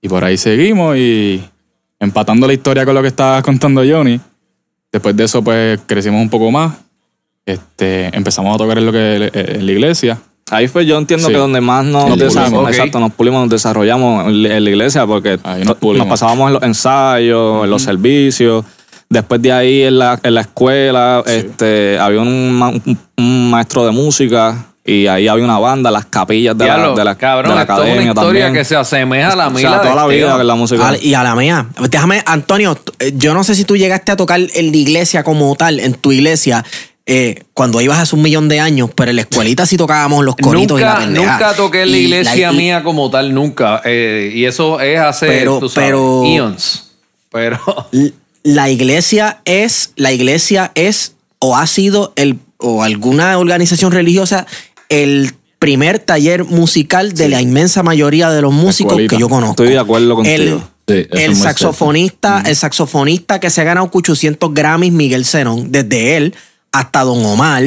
Speaker 5: Y por ahí seguimos y empatando la historia con lo que estaba contando Johnny. Después de eso, pues crecimos un poco más. Este, empezamos a tocar en lo que en la iglesia.
Speaker 4: Ahí fue, yo entiendo
Speaker 5: Sí.
Speaker 4: que donde más nos,
Speaker 5: Nos
Speaker 4: desa-
Speaker 5: pulimos.
Speaker 3: Ok.
Speaker 4: exacto, nos pulimos, nos desarrollamos en la iglesia porque
Speaker 5: nos
Speaker 4: nos, pasábamos en los ensayos, en los servicios. Después de ahí en la, en la escuela este, había un, ma- un- maestro de música y ahí había una banda, las capillas de, la,
Speaker 3: Diablo,
Speaker 4: de la,
Speaker 3: cabrón,
Speaker 4: de la
Speaker 3: es una
Speaker 4: academia
Speaker 3: historia
Speaker 4: también.
Speaker 3: que se asemeja a la
Speaker 4: o
Speaker 3: mía.
Speaker 4: sea, toda la
Speaker 3: de
Speaker 4: vida en la música.
Speaker 2: Al- y a la mía. Déjame, Antonio, eh, yo no sé si tú llegaste a tocar en la iglesia como tal, en tu iglesia, eh, cuando ibas hace un millón de años, pero en la escuelita sí tocábamos los coritos y la
Speaker 3: Nunca,
Speaker 2: pendeja.
Speaker 3: nunca toqué en la iglesia
Speaker 2: y-
Speaker 3: mía como tal, nunca. Eh, y eso es hace,
Speaker 2: Pero-
Speaker 3: tú sabes,
Speaker 2: pero-
Speaker 3: eons. Pero
Speaker 2: La iglesia es, la iglesia es o ha sido el, o alguna organización religiosa el primer taller musical de la inmensa mayoría de los músicos
Speaker 5: Escuelita.
Speaker 2: que yo conozco.
Speaker 4: Estoy de acuerdo contigo.
Speaker 2: El,
Speaker 1: Sí,
Speaker 2: el saxofonista, el saxofonista que se ha ganado 800 Grammys, Miguel Cenón, desde él hasta Don Omar,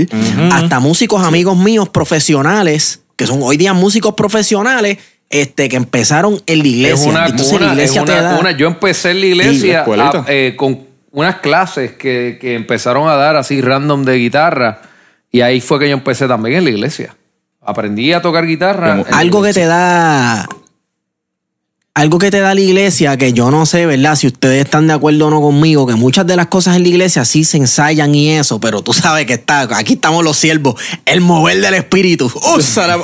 Speaker 2: hasta músicos amigos míos profesionales, que son hoy día músicos profesionales, este, que empezaron en la iglesia.
Speaker 3: Es una
Speaker 2: Entonces,
Speaker 3: cuna,
Speaker 2: la iglesia
Speaker 3: es
Speaker 2: te
Speaker 3: una
Speaker 2: da-
Speaker 3: cuna. Yo empecé en la iglesia
Speaker 5: la escuelita.
Speaker 3: a- eh, con unas clases que, que empezaron a dar así random de guitarra. Y ahí fue que yo empecé también en la iglesia. Aprendí a tocar guitarra.
Speaker 2: Algo que te da algo que te da la iglesia que yo no sé, ¿verdad? Si ustedes están de acuerdo o no conmigo, que muchas de las cosas en la iglesia sí se ensayan y eso, pero tú sabes que está, aquí estamos los siervos, el mover del espíritu.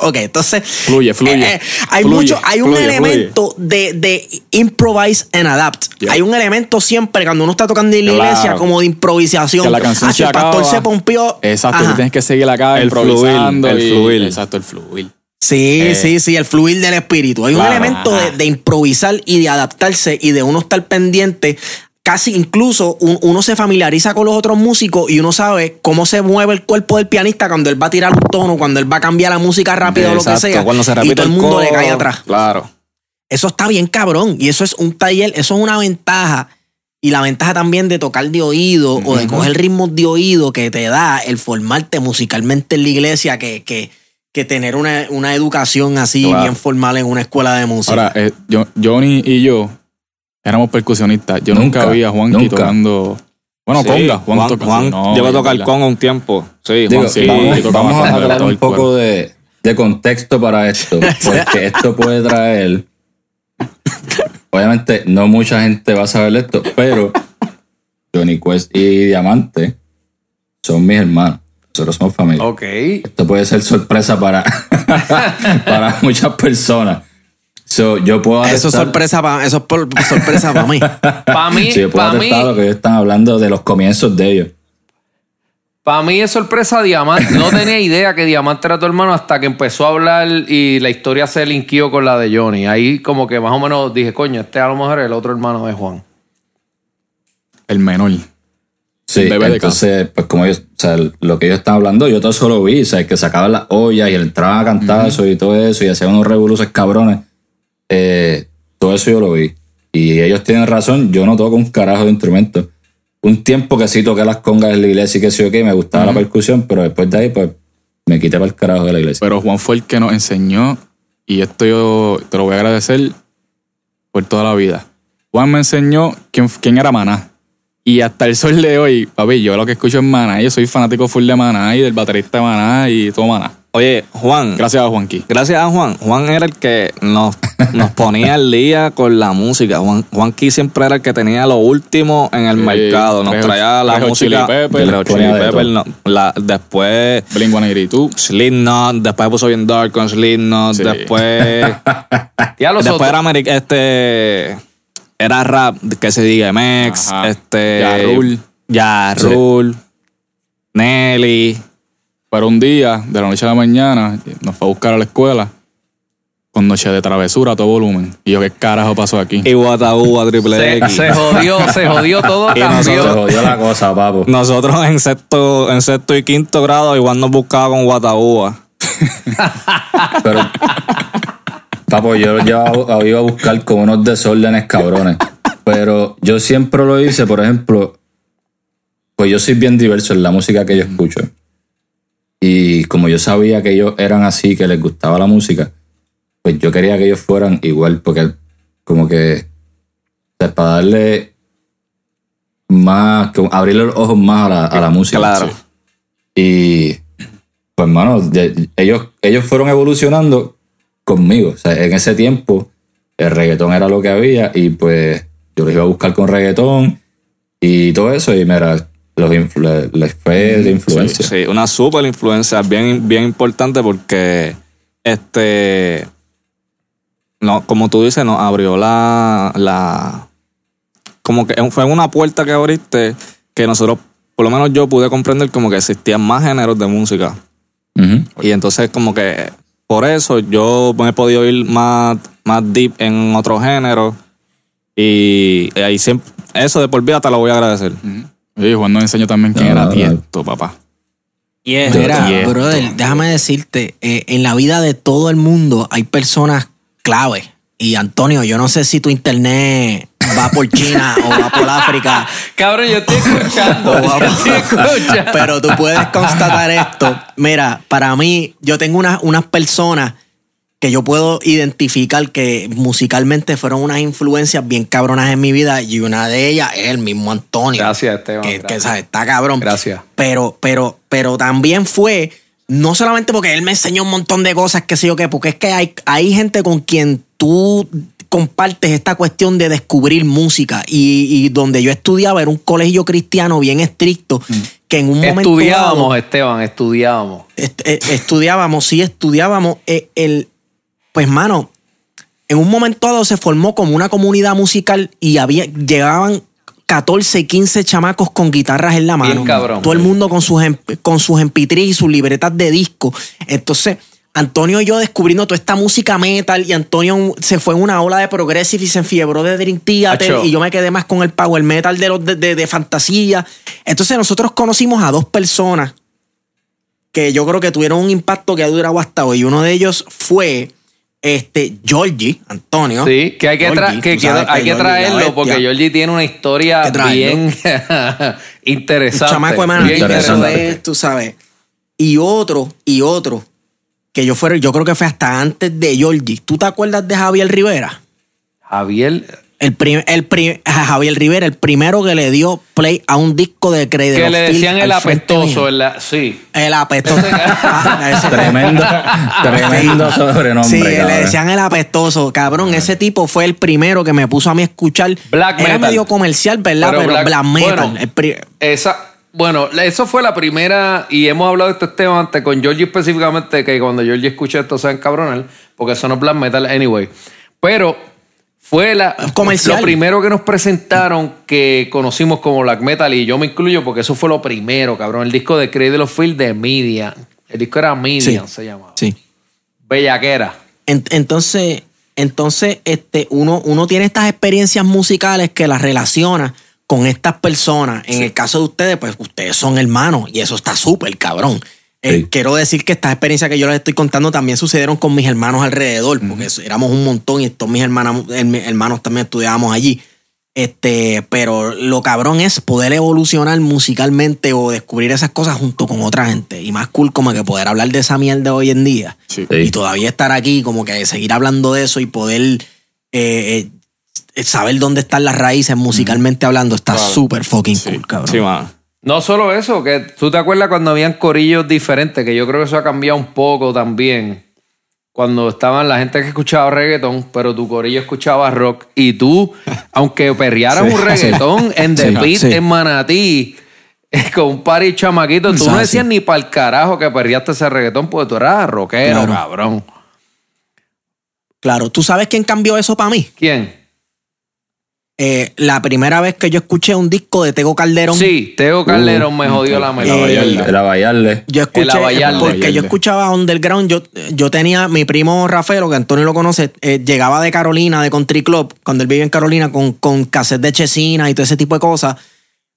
Speaker 2: Ok, entonces
Speaker 5: Fluye, fluye,
Speaker 2: eh, eh, hay
Speaker 5: fluye,
Speaker 2: mucho, hay un
Speaker 5: fluye,
Speaker 2: elemento de, de improvise and adapt.
Speaker 5: Yeah.
Speaker 2: Hay un elemento siempre cuando uno está tocando en la
Speaker 5: Claro.
Speaker 2: iglesia como de improvisación.
Speaker 5: Que la canción
Speaker 2: Ah,
Speaker 5: se
Speaker 2: el pastor
Speaker 5: acaba.
Speaker 2: se pompió.
Speaker 5: Exacto, tú tienes que seguir acá
Speaker 4: El
Speaker 5: improvisando.
Speaker 4: fluir, el
Speaker 5: y-
Speaker 4: fluir.
Speaker 5: Exacto, el fluir.
Speaker 2: Sí,
Speaker 5: Eh,
Speaker 2: sí, sí, el fluir del espíritu. Hay
Speaker 5: claro,
Speaker 2: un elemento de,
Speaker 5: ajá.
Speaker 2: de improvisar y de adaptarse y de uno estar pendiente. Casi incluso un- uno se familiariza con los otros músicos y uno sabe cómo se mueve el cuerpo del pianista cuando él va a tirar un tono, cuando él va a cambiar la música rápido o lo que sea.
Speaker 4: Cuando se
Speaker 2: y
Speaker 4: repite
Speaker 2: todo el mundo
Speaker 4: coro,
Speaker 2: le cae atrás.
Speaker 4: Claro.
Speaker 2: Eso está bien cabrón. Y eso es un taller, eso es una ventaja. Y la ventaja también de tocar de oído o de coger ritmos de oído que te da el formarte musicalmente en la iglesia que, que, que tener una, una educación así
Speaker 5: Claro.
Speaker 2: bien formal en una escuela de música.
Speaker 5: Ahora, eh, yo, Johnny y yo éramos percusionistas. Yo nunca,
Speaker 1: Nunca,
Speaker 5: vi a Juanqui
Speaker 1: nunca.
Speaker 5: tocando. Bueno,
Speaker 4: Sí,
Speaker 5: conga. Juan,
Speaker 4: Juan,
Speaker 5: toca-
Speaker 4: Juan
Speaker 5: no,
Speaker 4: llegó a tocar
Speaker 5: verdad.
Speaker 4: con un tiempo. Sí,
Speaker 1: Digo,
Speaker 4: Juan sí.
Speaker 1: vamos, a
Speaker 5: todo
Speaker 1: un poco de, de contexto para esto, porque esto puede traer. Obviamente, no mucha gente va a saber esto, pero Johnny Quest y Diamante son mis hermanos. Nosotros somos familia.
Speaker 3: Ok.
Speaker 1: Esto puede ser sorpresa para, para muchas personas. So, yo puedo
Speaker 2: eso sorpresa para eso es por- sorpresa para mí.
Speaker 3: Para mí,
Speaker 1: Sí, yo puedo
Speaker 3: para mí,
Speaker 1: lo que ellos están hablando de los comienzos de ellos.
Speaker 3: para mí es sorpresa Diamante. No tenía idea que Diamante era tu hermano hasta que empezó a hablar y la historia se linkió con la de Johnny. Ahí como que más o menos dije, coño, este a lo mejor es el otro hermano de Juan.
Speaker 5: El menor.
Speaker 1: Sí,
Speaker 5: de
Speaker 1: entonces, pues como ellos, o sea, lo que ellos están hablando, yo todo eso lo vi, o sea, que sacaban las ollas y entraban a cantazos y todo eso, y hacían unos revoluces cabrones. Eh, todo eso yo lo vi. Y ellos tienen razón, yo no toco un carajo de instrumento. Un tiempo que sí toqué las congas en la iglesia y que sí, ok, me gustaba la percusión, pero después de ahí, pues, me quité para el carajo de la iglesia.
Speaker 5: Pero Juan fue el que nos enseñó, y esto yo te lo voy a agradecer por toda la vida. Juan me enseñó quién, quién era Maná. Y hasta el sol de hoy, papi, yo lo que escucho es Maná. Yo soy fanático full de Maná y del baterista Maná y todo Maná.
Speaker 4: Oye, Juan.
Speaker 5: Gracias a Juanqui.
Speaker 4: Gracias a Juan. Juan era el que nos, nos ponía al día con la música. Juan, Juanqui siempre era el que tenía lo último en el
Speaker 5: Sí,
Speaker 4: mercado. Nos traía la música. Después
Speaker 5: Blink 182.
Speaker 4: Slipknot, después puso bien dark con Slipknot,
Speaker 5: Sí.
Speaker 4: después
Speaker 3: Ya los
Speaker 4: después
Speaker 3: otros.
Speaker 4: era Ameri- este era rap que se diga MX,
Speaker 5: Ajá.
Speaker 4: este
Speaker 5: Ja Rule.
Speaker 4: Ya Rule, Nelly,
Speaker 5: Pero un día, de la noche a la mañana, nos fue a buscar a la escuela con noche de travesura a todo volumen. Y yo, ¿qué carajo pasó aquí?
Speaker 4: y Guataúba Triple
Speaker 3: Se,
Speaker 4: X.
Speaker 3: se jodió, se jodió todo,
Speaker 4: Y
Speaker 3: cambió.
Speaker 1: Se
Speaker 4: nosotros-
Speaker 1: jodió la cosa, papo.
Speaker 4: Nosotros en sexto, en sexto y quinto grado igual nos buscaba con Guataúba.
Speaker 1: Pero, papo, yo llevaba- iba a buscar con unos desórdenes cabrones. Pero yo siempre lo hice, por ejemplo, pues yo soy bien diverso en la música que yo escucho. Y como yo sabía que ellos eran así, que les gustaba la música, pues yo quería que ellos fueran igual, porque como que, o sea, para darle más, como abrirle los ojos más a la, a la música.
Speaker 4: Claro.
Speaker 1: Y pues, hermano, de- ellos, ellos fueron evolucionando conmigo. O sea, en ese tiempo el reggaetón era lo que había y pues yo los iba a buscar con reggaetón y todo eso y mira, los influ- les fue de influencia.
Speaker 4: Sí, una super influencia bien, bien importante porque este no, como tú dices, nos abrió la, la como que fue una puerta que abriste que nosotros, por lo menos yo pude comprender como que existían más géneros de música. Y entonces como que por eso yo me he podido ir más, más deep en otro género. Y ahí siempre, eso de por vida te lo voy a agradecer.
Speaker 5: Y Juan nos enseñó también quién
Speaker 1: No,
Speaker 5: era
Speaker 1: no.
Speaker 5: Tiesto, papá.
Speaker 2: Mira, brother, déjame decirte, eh, en la vida de todo el mundo hay personas clave. Y Antonio, yo no sé si tu internet va por China o va por África.
Speaker 3: Cabrón, yo estoy escuchando. yo estoy escuchando.
Speaker 2: Pero tú puedes constatar esto. Mira, para mí, yo tengo unas, unas personas que yo puedo identificar que musicalmente fueron unas influencias bien cabronas en mi vida y una de ellas es el mismo Antonio.
Speaker 3: Gracias, Esteban.
Speaker 2: Que,
Speaker 3: gracias.
Speaker 2: está cabrón.
Speaker 3: Gracias.
Speaker 2: Pero, pero, pero también fue, no solamente porque él me enseñó un montón de cosas, que sé yo qué, porque es que hay, hay gente con quien tú compartes esta cuestión de descubrir música y, y donde yo estudiaba era un colegio cristiano bien estricto que en un momento
Speaker 3: Estudiábamos,
Speaker 2: dado-
Speaker 3: Esteban, estudiábamos.
Speaker 2: est- eh, estudiábamos, sí, estudiábamos. eh, el, pues, mano, en un momento dado se formó como una comunidad musical y había, llegaban 14, 15 chamacos con guitarras en la
Speaker 3: Bien
Speaker 2: mano.
Speaker 3: cabrón.
Speaker 2: Todo el mundo con sus, em- con sus MP3 y sus libretas de disco. Entonces, Antonio y yo descubriendo toda esta música metal y Antonio se fue en una ola de progressive y se enfiebró de Dream Theater y yo me quedé más con el power metal de los de, de- de fantasía. Entonces nosotros conocimos a dos personas que yo creo que tuvieron un impacto que ha durado hasta hoy. Uno de ellos fue este Georgie, Antonio.
Speaker 3: Sí, que hay que,
Speaker 2: Georgie,
Speaker 3: que hay que traerlo porque Georgie tiene una historia bien
Speaker 2: Un
Speaker 3: interesante.
Speaker 2: chamaco de
Speaker 1: interesante.
Speaker 2: es, tú sabes. Y otro, y otro, que yo fuera, yo creo que fue hasta antes de Georgie. ¿Tú te acuerdas de Javier Rivera?
Speaker 3: Javier,
Speaker 2: El, prim- el prim- a Javier Rivera, el primero que le dio play a un disco de Cradle
Speaker 3: que le decían el apestoso, el- sí.
Speaker 2: El apestoso. Ah,
Speaker 1: Tremendo, tremendo sobrenombre.
Speaker 2: Sí, le decían el apestoso. Cabrón, ese tipo fue el primero que me puso a mí a escuchar.
Speaker 3: Black
Speaker 2: Era
Speaker 3: metal.
Speaker 2: medio comercial, ¿verdad?
Speaker 3: Pero
Speaker 2: Pero,
Speaker 3: black-
Speaker 2: black, metal.
Speaker 3: bueno.
Speaker 2: El pri-
Speaker 3: Esa, bueno, eso fue la primera, y hemos hablado de este tema antes con Georgie específicamente, que cuando Georgie escuche esto se encabronar, porque eso no es black metal anyway. Pero fue la,
Speaker 2: Comercial.
Speaker 3: lo primero que nos presentaron que conocimos como black metal, y yo me incluyo porque eso fue lo primero, cabrón. El disco de Cradle of Field de Median. El disco era Median,
Speaker 2: Sí.
Speaker 3: se llamaba.
Speaker 2: sí.
Speaker 3: Bellaquera.
Speaker 2: En- entonces, entonces este, uno, uno tiene estas experiencias musicales que las relaciona con estas personas. En el caso de ustedes, pues ustedes son hermanos y eso está súper cabrón. Eh. Quiero decir que estas experiencias que yo les estoy contando también sucedieron con mis hermanos alrededor, porque éramos un montón y todos mis hermanos, eh, hermanos también estudiábamos allí. Este, pero lo cabrón es poder evolucionar musicalmente o descubrir esas cosas junto con otra gente. Y más cool como que poder hablar de esa mierda hoy en día.
Speaker 5: Sí.
Speaker 2: Y todavía estar aquí, como que seguir hablando de eso y poder eh, saber dónde están las raíces musicalmente hablando, está súper fucking
Speaker 4: Sí,
Speaker 2: cool, cabrón.
Speaker 4: sí, mano.
Speaker 3: No solo eso, que tú te acuerdas cuando habían corillos diferentes, que yo creo que eso ha cambiado un poco también. Cuando estaban la gente que escuchaba reggaetón, pero tu corillo escuchaba rock. Y tú, aunque perrearas
Speaker 2: Sí,
Speaker 3: un reggaetón en The
Speaker 2: Sí,
Speaker 3: Beat,
Speaker 2: sí.
Speaker 3: en Manatí, con un party chamaquito, tú no
Speaker 2: sí.
Speaker 3: decías ni para el carajo que perreaste ese reggaetón, porque tú eras rockero,
Speaker 2: Claro.
Speaker 3: cabrón.
Speaker 2: Claro, ¿tú sabes quién cambió eso para mí?
Speaker 3: ¿Quién?
Speaker 2: Eh, la primera vez que yo escuché un disco de Tego Calderón.
Speaker 3: Sí, Teo Calderón me jodió la
Speaker 5: La
Speaker 3: melodía.
Speaker 1: Era bailarle.
Speaker 2: Yo escuché,
Speaker 3: El
Speaker 2: porque yo escuchaba Underground, yo, yo tenía, mi primo Rafael, que Antonio lo conoce, eh, llegaba de Carolina, de Country Club, cuando él vivía en Carolina, con, con cassette de Chesina y todo ese tipo de cosas.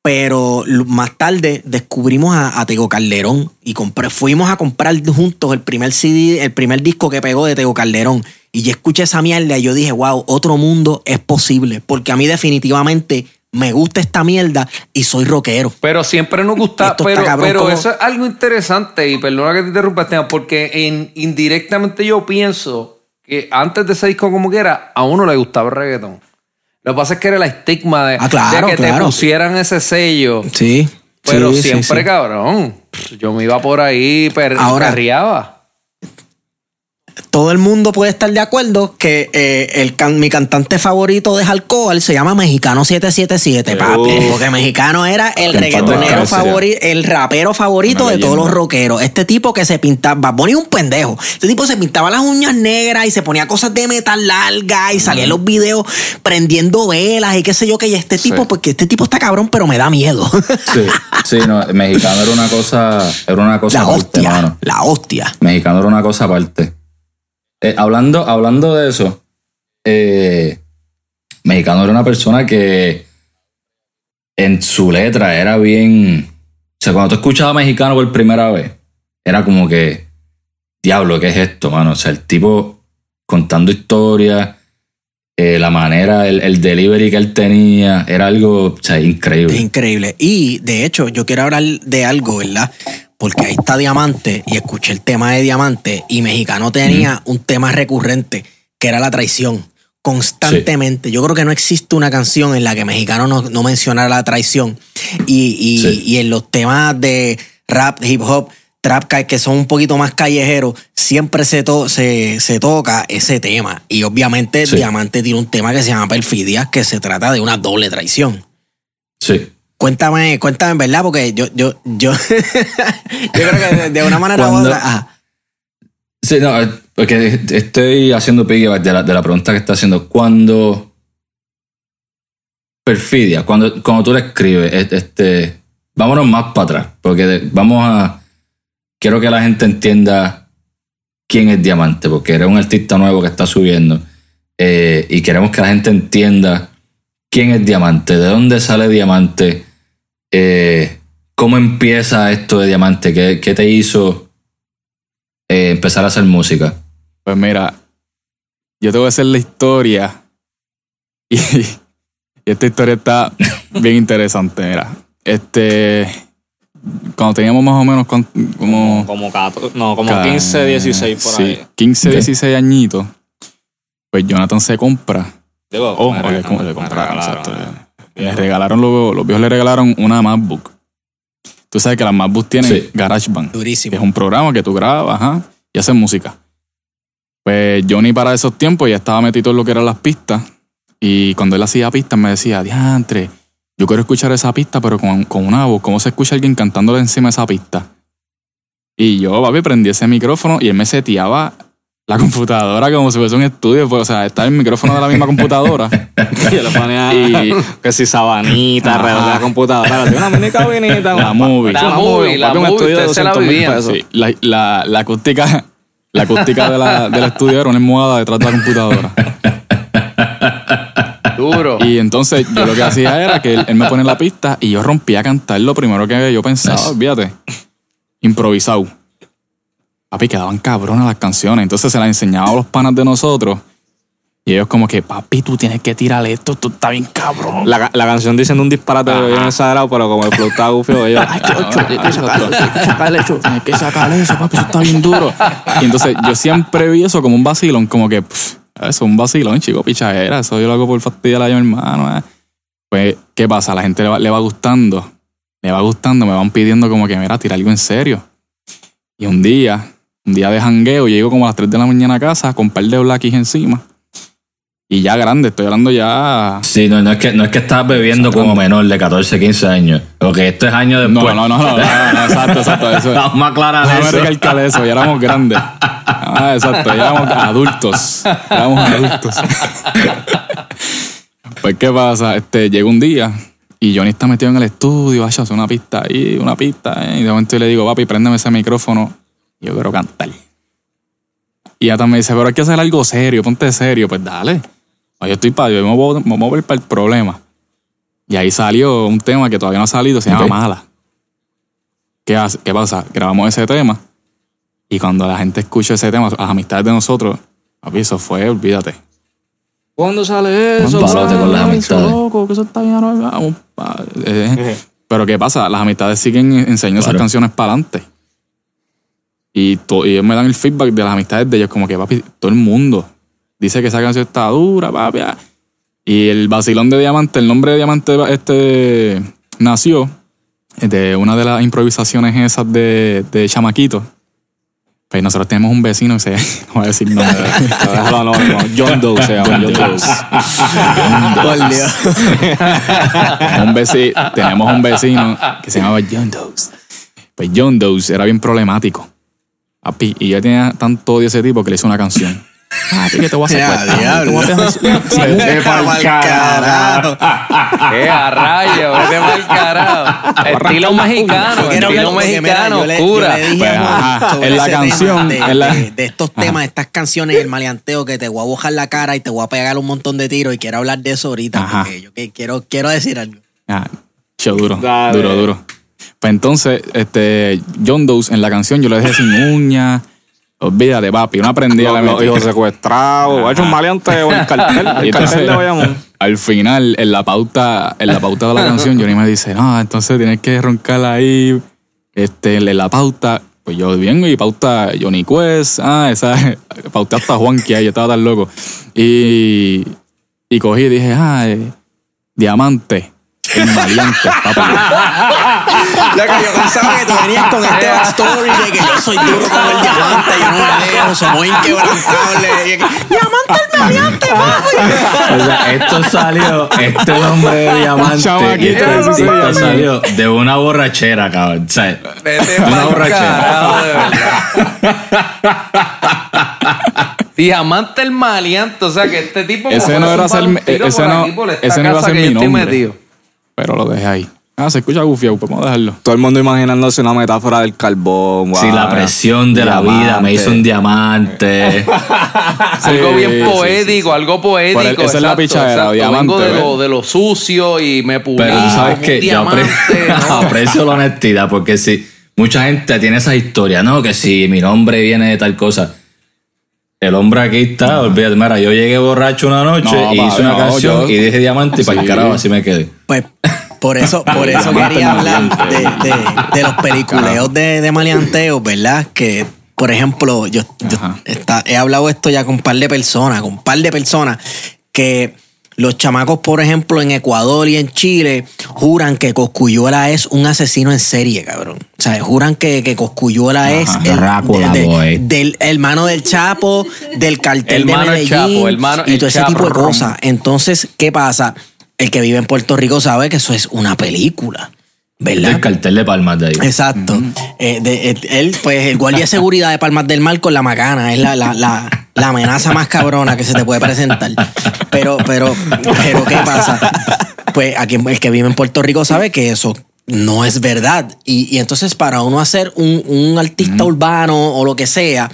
Speaker 2: Pero más tarde descubrimos a, a Tego Calderón y compré, fuimos a comprar juntos el primer CD, el primer disco que pegó de Tego Calderón. Y yo escuché esa mierda y yo dije, wow, otro mundo es posible. Porque a mí definitivamente me gusta esta mierda y soy rockero.
Speaker 3: Pero siempre nos gusta, pero,
Speaker 2: cabrón,
Speaker 3: pero
Speaker 2: como-
Speaker 3: eso es algo interesante, y perdona que te interrumpa, Esteban, porque en, indirectamente yo pienso que antes de ese disco como que era, a uno le gustaba el reggaetón. Lo que pasa es que era el estigma de,
Speaker 2: Ah, claro,
Speaker 3: de que te pusieran ese sello.
Speaker 2: Sí.
Speaker 3: Pero
Speaker 2: sí,
Speaker 3: siempre,
Speaker 2: sí.
Speaker 3: cabrón, yo me iba por ahí, per,
Speaker 2: Ahora-. Todo el mundo puede estar de acuerdo que eh, el can- mi cantante favorito de alcohol se llama Mexicano 777, papi.
Speaker 4: Uf.
Speaker 2: Porque Mexicano era el reggaetonero favorito, el rapero favorito de todos los rockeros. Este tipo que se pintaba, es un pendejo. Este tipo se pintaba las uñas negras y se ponía cosas de metal larga y salía en los videos prendiendo velas y qué sé yo que y este tipo, porque este tipo está cabrón, pero me da miedo.
Speaker 1: Sí, sí, no, mexicano era una cosa, era una cosa
Speaker 2: la
Speaker 1: aparte,
Speaker 2: hostia,
Speaker 1: mano.
Speaker 2: la hostia.
Speaker 1: Mexicano era una cosa aparte. Eh, hablando, hablando de eso, eh, Mexicano era una persona que en su letra era bien. O sea, cuando tú escuchabas Mexicano por primera vez, era como que, diablo, ¿qué es esto, mano? O sea, el tipo contando historias, eh, la manera, el, el delivery que él tenía, era algo, o sea, increíble.
Speaker 2: increíble. Y de hecho, yo quiero hablar de algo, ¿verdad? Porque ahí está Diamante y escuché el tema de Diamante y Mexicano tenía un tema recurrente que era la traición. Constantemente. Yo creo que no existe una canción en la que Mexicano no, no mencionara la traición. Y, y-
Speaker 1: Sí.
Speaker 2: y en los temas de rap, hip hop, trap, que son un poquito más callejeros, siempre se, to- se, se toca ese tema. Y obviamente
Speaker 1: Sí.
Speaker 2: Diamante tiene un tema que se llama Perfidia, que se trata de una doble traición.
Speaker 1: Sí.
Speaker 2: Cuéntame, cuéntame, ¿verdad? Porque yo, yo, yo, yo creo que de, de una manera u otra. ah,
Speaker 1: Sí, no, eh, porque estoy haciendo piggyback de la, de la pregunta que está haciendo. Cuando perfidia, cuando, cuando tú le escribes, este, vámonos más para atrás, porque vamos a, quiero que la gente entienda quién es Diamante, porque eres un artista nuevo que está subiendo eh, y queremos que la gente entienda quién es Diamante, de dónde sale Diamante, eh, cómo empieza esto de Diamante, qué, qué te hizo eh, empezar a hacer música.
Speaker 5: Pues mira, yo te voy a hacer la historia. Y, y esta historia está bien interesante. Mira, este. Cuando teníamos más o menos con- como.
Speaker 4: Como, 14, no, como
Speaker 5: ca-
Speaker 4: 15, 16 por
Speaker 5: sí,
Speaker 4: ahí.
Speaker 5: 15,
Speaker 1: Ok.
Speaker 5: 16 añitos. Pues Jonathan se compra.
Speaker 4: Digo,
Speaker 5: Oh,
Speaker 4: regalaron,
Speaker 5: exacto. Le regalaron, los, los viejos le regalaron una MacBook. Tú sabes que las MacBook tienen
Speaker 1: Sí.
Speaker 5: GarageBand.
Speaker 2: durísimo.
Speaker 5: que es un programa que tú grabas ajá, y haces música. Pues Johnny para esos tiempos ya estaba metido en lo que eran las pistas. Y cuando él hacía pistas me decía, diantre, yo quiero escuchar esa pista, pero con, con una voz. ¿Cómo se escucha alguien cantándole encima de esa pista? Y yo, papi, prendí ese micrófono y él me seteaba la computadora como si fuese un estudio. Pues, o sea, está el micrófono de la misma computadora.
Speaker 4: Yo le ponía
Speaker 5: Y-
Speaker 4: que si sabanita alrededor de la computadora. así, Una mini cabinita.
Speaker 5: La movie.
Speaker 3: La movie, la
Speaker 4: un
Speaker 3: movie,
Speaker 4: estudio
Speaker 3: se la
Speaker 4: 200 mil
Speaker 3: vivían.
Speaker 4: pesos.
Speaker 5: Sí, la, la, la acústica, la acústica de la, del estudio era una almohada detrás de la computadora.
Speaker 3: Duro.
Speaker 5: Y entonces yo lo que hacía era que él, él me ponía la pista y yo rompía a cantar lo primero que yo pensaba, olvídate, improvisado. Papi, quedaban cabronas las canciones. Entonces se las enseñaba a los panas de nosotros. Y ellos como que, papi, tú tienes que tirar esto, tú está bien cabrón.
Speaker 4: La, la canción diciendo un disparate bien exagerado, pero como el flow estaba gufio, ellos. Ay, que sacarle ocho.
Speaker 5: Tienes que sacar eso, papi, eso está bien duro. Y entonces yo siempre vi eso como un vacilón, como que, pff, eso es un vacilón, chico, pichadera, eso yo lo hago por fastidiar a mi hermano. eh. Pues, ¿qué pasa? La gente le va, le va gustando, le va gustando, me van pidiendo como que, mira, tira algo en serio. Y un día, un día de jangueo, llego como a las 3 de la mañana a casa con un par de blackies encima. Y ya grande, estoy hablando ya...
Speaker 1: Sí, no, no es que, no es que estás bebiendo como menor de 14, 15 años. Porque esto es años después.
Speaker 5: no, no, no, no, no, no, exacto, exacto. Eso,
Speaker 1: Vamos a aclarar
Speaker 5: Déjame
Speaker 1: eso.
Speaker 5: recalcar eso, ya éramos grandes. Ah, exacto, ya éramos adultos. Éramos adultos. Pues, ¿qué pasa? Este, llega un día y Johnny está metido en el estudio, vaya, hace una pista ahí, una pista, eh, y de momento yo le digo, papi, préndeme ese micrófono, yo quiero cantar. Y ella también dice, pero hay que hacer algo serio, ponte serio, pues dale. No, yo estoy para, yo me voy, me voy a mover para el problema. Y ahí salió un tema que todavía no ha salido, se llama. Mala. ¿Qué, hace- ¿Qué pasa? Grabamos ese tema y cuando la gente escucha ese tema, las amistades de nosotros, papi, eso fue, olvídate.
Speaker 4: ¿Cuándo sale eso?
Speaker 1: Palote con las amistades.
Speaker 5: loco, que eso está bien vamos, pa- eh, Pero ¿qué pasa? Las amistades siguen enseñando esas canciones para adelante. Y, to- y ellos me dan el feedback de las amistades de ellos, como que, papi, todo el mundo dice que esa canción está dura, papi. ah. Y el vacilón de Diamante, el nombre de Diamante este nació de una de las improvisaciones esas de, de Chamaquito. Pues nosotros tenemos un vecino que se. No voy a decir nombre.
Speaker 4: Déjalo anónimo. John Doe se llama. John Doe.
Speaker 2: Por Dios.
Speaker 5: un veci- tenemos un vecino que se llamaba John Doe. Pues John Doe era bien problemático. Papi, y yo tenía tanto odio a ese tipo que le hice una canción. Papi, que te voy a
Speaker 2: Ya,
Speaker 5: secuestrar.
Speaker 2: diablo.
Speaker 5: te voy a
Speaker 2: carajo.
Speaker 3: ¡Qué a rayo! ¡Vete mal carajo! Estilo mexicano, estilo mexicano,
Speaker 2: dije
Speaker 5: Pues, en la canción,
Speaker 2: de,
Speaker 5: en la-
Speaker 2: de- de estos temas, estas canciones, el maleanteo que te voy a bojar la cara y te voy a pegar un montón de tiros y quiero hablar de eso ahorita porque yo quiero, quiero decir algo.
Speaker 5: Ah, duro, duro, duro. Pues entonces, este, John Doe en la canción yo lo dejé sin uña. Olvídate, papi, una prendida
Speaker 4: Los,
Speaker 5: le
Speaker 4: los hijos secuestrados. Ha hecho un maleanteo en el cartel. El
Speaker 5: Y
Speaker 4: cartel
Speaker 5: entonces,
Speaker 4: de Bayamón.
Speaker 5: al final, en la pauta, en la pauta de la canción, Johnny me dice, no, entonces tienes que roncar ahí, este, en la pauta. Pues yo bien, y pauta Johnny Quest, ah, esa, pauta hasta Juanqui ahí, yo estaba tan loco. Y, y cogí y dije, ah, eh, diamante, el maleante, papi.
Speaker 2: Lo que yo pensaba que tú venías con este backstory de que yo soy duro como el diamante, yo no me dejo, somos inquebrantables. Diamante el mediante, papi.
Speaker 1: O sea, esto salió, este nombre de diamante, y este artista salió de una borrachera, cabrón. O sea, de una borrachera.
Speaker 3: carajo, de verdad. Diamante el maleante, o sea que este tipo
Speaker 5: Ese no era ser- ese no- ese no iba a ser mi nombre. Pero lo dejé ahí. Ah, se escucha gufiado, pues vamos a dejarlo.
Speaker 4: Todo el mundo imaginándose una metáfora del carbón.
Speaker 1: Si la
Speaker 4: guau,
Speaker 1: presión de la vida me hizo un
Speaker 4: diamante.
Speaker 3: algo
Speaker 5: Sí,
Speaker 3: bien
Speaker 5: sí,
Speaker 3: poético, algo poético.
Speaker 5: El- esa es la pichadera,
Speaker 3: exacto.
Speaker 5: diamante,
Speaker 3: Vengo lo, de lo sucio y me pulí.
Speaker 1: Pero tú sabes que
Speaker 3: un
Speaker 1: yo apre-
Speaker 3: diamante, ¿no?
Speaker 1: aprecio la honestidad porque si mucha gente tiene esa historia, ¿no? Que si mi nombre viene de tal cosa. El hombre aquí está, olvídate, mira, yo llegué borracho una noche
Speaker 5: No,
Speaker 1: y hice una
Speaker 5: no,
Speaker 1: canción
Speaker 5: yo-
Speaker 1: y dije diamante y para el carajo así me quedé.
Speaker 2: Pues por eso, por eso quería hablar de, de- de los peliculeos de, de maleanteos, ¿verdad? Que, por ejemplo, yo, yo
Speaker 5: Ajá.
Speaker 2: está- he hablado esto ya con un par de personas, con un par de personas, que los chamacos, por ejemplo, en Ecuador y en Chile, juran que Coscuyuela es un asesino en serie, cabrón. O sea, juran que, que Coscuyuela es el
Speaker 1: Drácula,
Speaker 2: de- de-
Speaker 1: boy.
Speaker 2: del hermano del Chapo, del cartel
Speaker 3: Hermano
Speaker 2: de
Speaker 3: del
Speaker 2: Medellín
Speaker 3: Chapo, hermano-
Speaker 2: y
Speaker 3: el
Speaker 2: todo ese tipo de cosas. Entonces, ¿qué pasa? El que vive en Puerto Rico sabe que eso es una película, ¿verdad?
Speaker 1: El cartel de palmas de ahí.
Speaker 2: Exacto. Eh, de- eh, él, pues, el guardia de seguridad de Palmas del Mar con la macana es la, la, la, la amenaza más cabrona que se te puede presentar. Pero, pero, pero, ¿qué pasa? Pues aquí el que vive en Puerto Rico sabe que eso no es verdad. Y, y entonces, para uno hacer un, un artista urbano o lo que sea,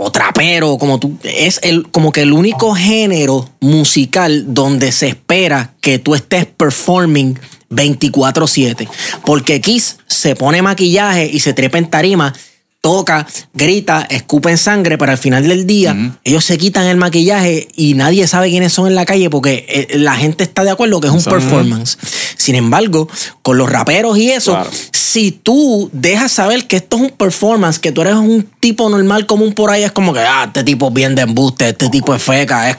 Speaker 2: o trapero, como tú, es el, como que el único género musical donde se espera que tú estés performing 24-7. Porque Kiss se pone maquillaje y se trepa en tarima, toca, grita, escupe en sangre, pero al final del día ellos se quitan el maquillaje y nadie sabe quiénes son en la calle porque eh, la gente está de acuerdo que es un
Speaker 5: Son-
Speaker 2: performance. Sin embargo, con los raperos y eso,
Speaker 4: Claro.
Speaker 2: si tú dejas saber que esto es un performance, que tú eres un tipo normal común por ahí, es como que, ah, este tipo es bien de embuste, este tipo es feca, es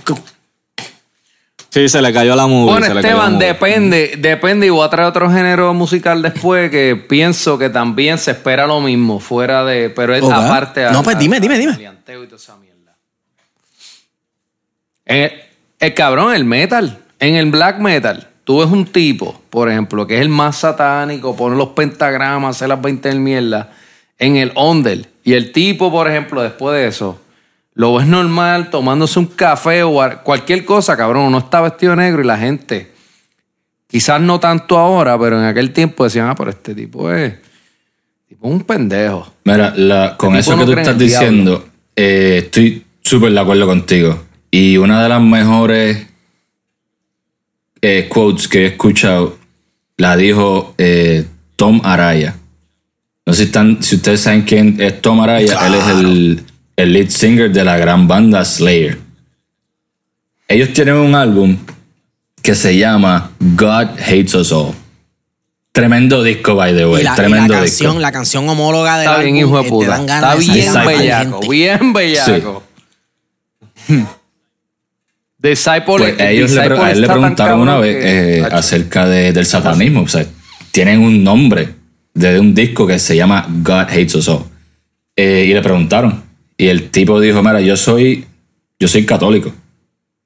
Speaker 4: Sí, se le cayó la movie.
Speaker 3: Bueno, Esteban,
Speaker 4: movie.
Speaker 3: depende, depende, y voy a traer otro género musical después que pienso que también se espera lo mismo, fuera de, pero es aparte
Speaker 2: No, pues dime, dime, dime.
Speaker 3: maleanteo y toda esa mierda. Eh, el cabrón, el metal, en el black metal, tú ves un tipo, por ejemplo, que es el más satánico, pone los pentagramas, hace las 20 mil mierdas, en el under, y el tipo, por ejemplo, después de eso, lo ves normal, tomándose un café o cualquier cosa, cabrón. Uno está vestido negro y la gente, quizás no tanto ahora, pero en aquel tiempo decían, ah, pero este tipo es, tipo un pendejo.
Speaker 1: Mira, la- con
Speaker 3: El
Speaker 1: eso que tú estás diciendo, eh, estoy súper de acuerdo contigo. Y una de las mejores eh, quotes que he escuchado la dijo eh, Tom Araya. No sé si, están, si ustedes saben quién es Tom Araya. Él es el, el lead singer de la gran banda Slayer. Ellos tienen un álbum que se llama God Hates Us All. Tremendo disco, by the way.
Speaker 2: y la, y la
Speaker 1: tremendo
Speaker 2: canción,
Speaker 1: disco.
Speaker 2: la canción homóloga del
Speaker 3: Está bien,
Speaker 2: álbum,
Speaker 3: hijo
Speaker 2: eh,
Speaker 3: de
Speaker 2: te
Speaker 3: puta. Está
Speaker 2: de
Speaker 3: bien bellaco, bien bellaco. Disciple,
Speaker 1: Pues a ellos le,
Speaker 3: Disciple
Speaker 1: a él le preguntaron una vez
Speaker 3: que-
Speaker 1: eh, acerca de- del satanismo. O sea, tienen un nombre de un disco que se llama God Hates Us All. Eh, y le preguntaron. Y el tipo dijo, mira, yo soy, yo soy católico.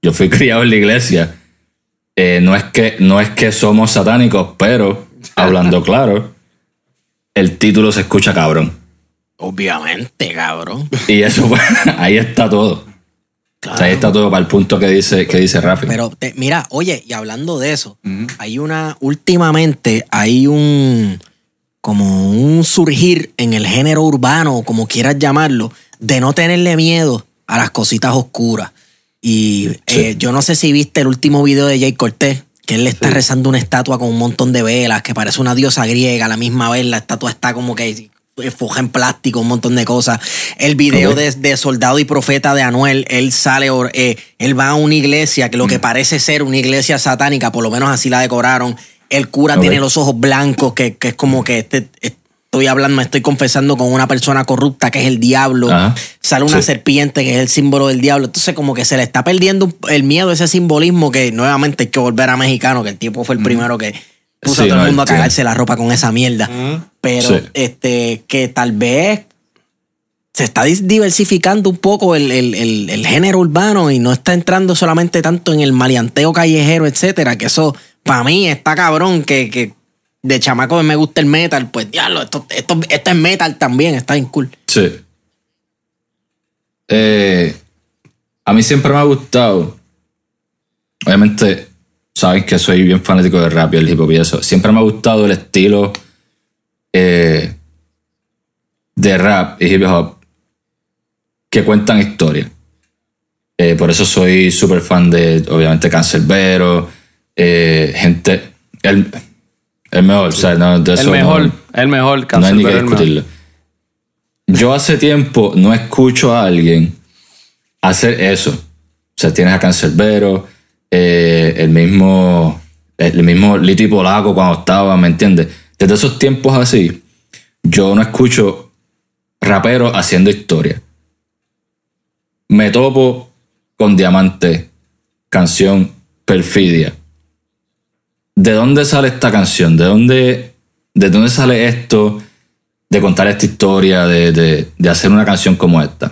Speaker 1: Yo fui criado en la iglesia. Eh, no, es que, no es que somos satánicos, pero, hablando claro, el título se escucha cabrón.
Speaker 2: Obviamente, cabrón.
Speaker 1: Y eso, pues, ahí está todo. O sea, ahí está todo para el punto que dice, que dice Rafi.
Speaker 2: Pero te- mira, oye, y hablando de eso, hay una, últimamente hay un, como un surgir en el género urbano, como quieras llamarlo, de no tenerle miedo a las cositas oscuras. Y eh, yo no sé si viste el último video de Jay Cortés, que él le está rezando una estatua con un montón de velas, que parece una diosa griega, a la misma vez la estatua está como que foja en plástico, un montón de cosas. El video de, de Soldado y Profeta de Anuel, él sale, eh, él va a una iglesia, que lo
Speaker 1: Mm.
Speaker 2: que parece ser una iglesia satánica, por lo menos así la decoraron. El cura tiene los ojos blancos, que, que es como que este, estoy hablando, me estoy confesando con una persona corrupta, que es el diablo.
Speaker 1: Ajá.
Speaker 2: Sale una
Speaker 1: Sí.
Speaker 2: serpiente, que es el símbolo del diablo. Entonces, como que se le está perdiendo el miedo, ese simbolismo, que nuevamente hay que volver a mexicano, que el tipo fue el primero que puso
Speaker 1: Sí,
Speaker 2: a todo
Speaker 1: no,
Speaker 2: el mundo a cagarse la ropa con esa mierda. Pero
Speaker 1: Sí.
Speaker 2: este, que tal vez se está diversificando un poco el, el- el- el género urbano y no está entrando solamente tanto en el maleanteo callejero, etcétera, que eso para mí está cabrón que, que de chamaco me gusta el metal, pues diablo, esto, esto, esto es metal también, está bien cool.
Speaker 1: Sí. Eh, a mí siempre me ha gustado. Obviamente, saben que soy bien fanático del rap y el hip hop y eso. Siempre me ha gustado el estilo eh, de rap y hip hop que cuentan historias. Eh, por eso soy súper fan de, obviamente, Cancerbero, gente. El mejor, o sea, no, de
Speaker 3: El
Speaker 1: eso no-
Speaker 3: mejor, el mejor,
Speaker 1: no hay ni que
Speaker 3: el
Speaker 1: discutirlo. Yo hace tiempo no escucho a alguien hacer eso. O sea, tienes a Cancerbero, eh, el mismo el mismo Lito y Polaco cuando estaba, ¿me entiendes? Desde esos tiempos así, yo no escucho raperos haciendo historia. Me topo con Diamante, canción Perfidia. ¿De dónde sale esta canción? ¿De dónde, de dónde sale esto de contar esta historia, de, de- hacer una canción como esta?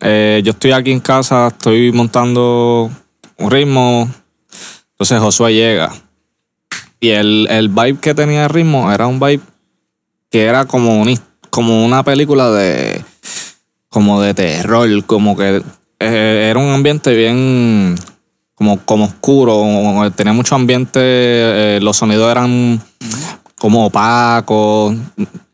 Speaker 4: Eh, yo estoy aquí en casa, estoy montando un ritmo. Entonces Josué llega. Y el, el vibe que tenía el ritmo era un vibe que era como, como una película de. como de terror, como que eh, era un ambiente bien. Como, como oscuro, tenía mucho ambiente, eh, los sonidos eran como opacos.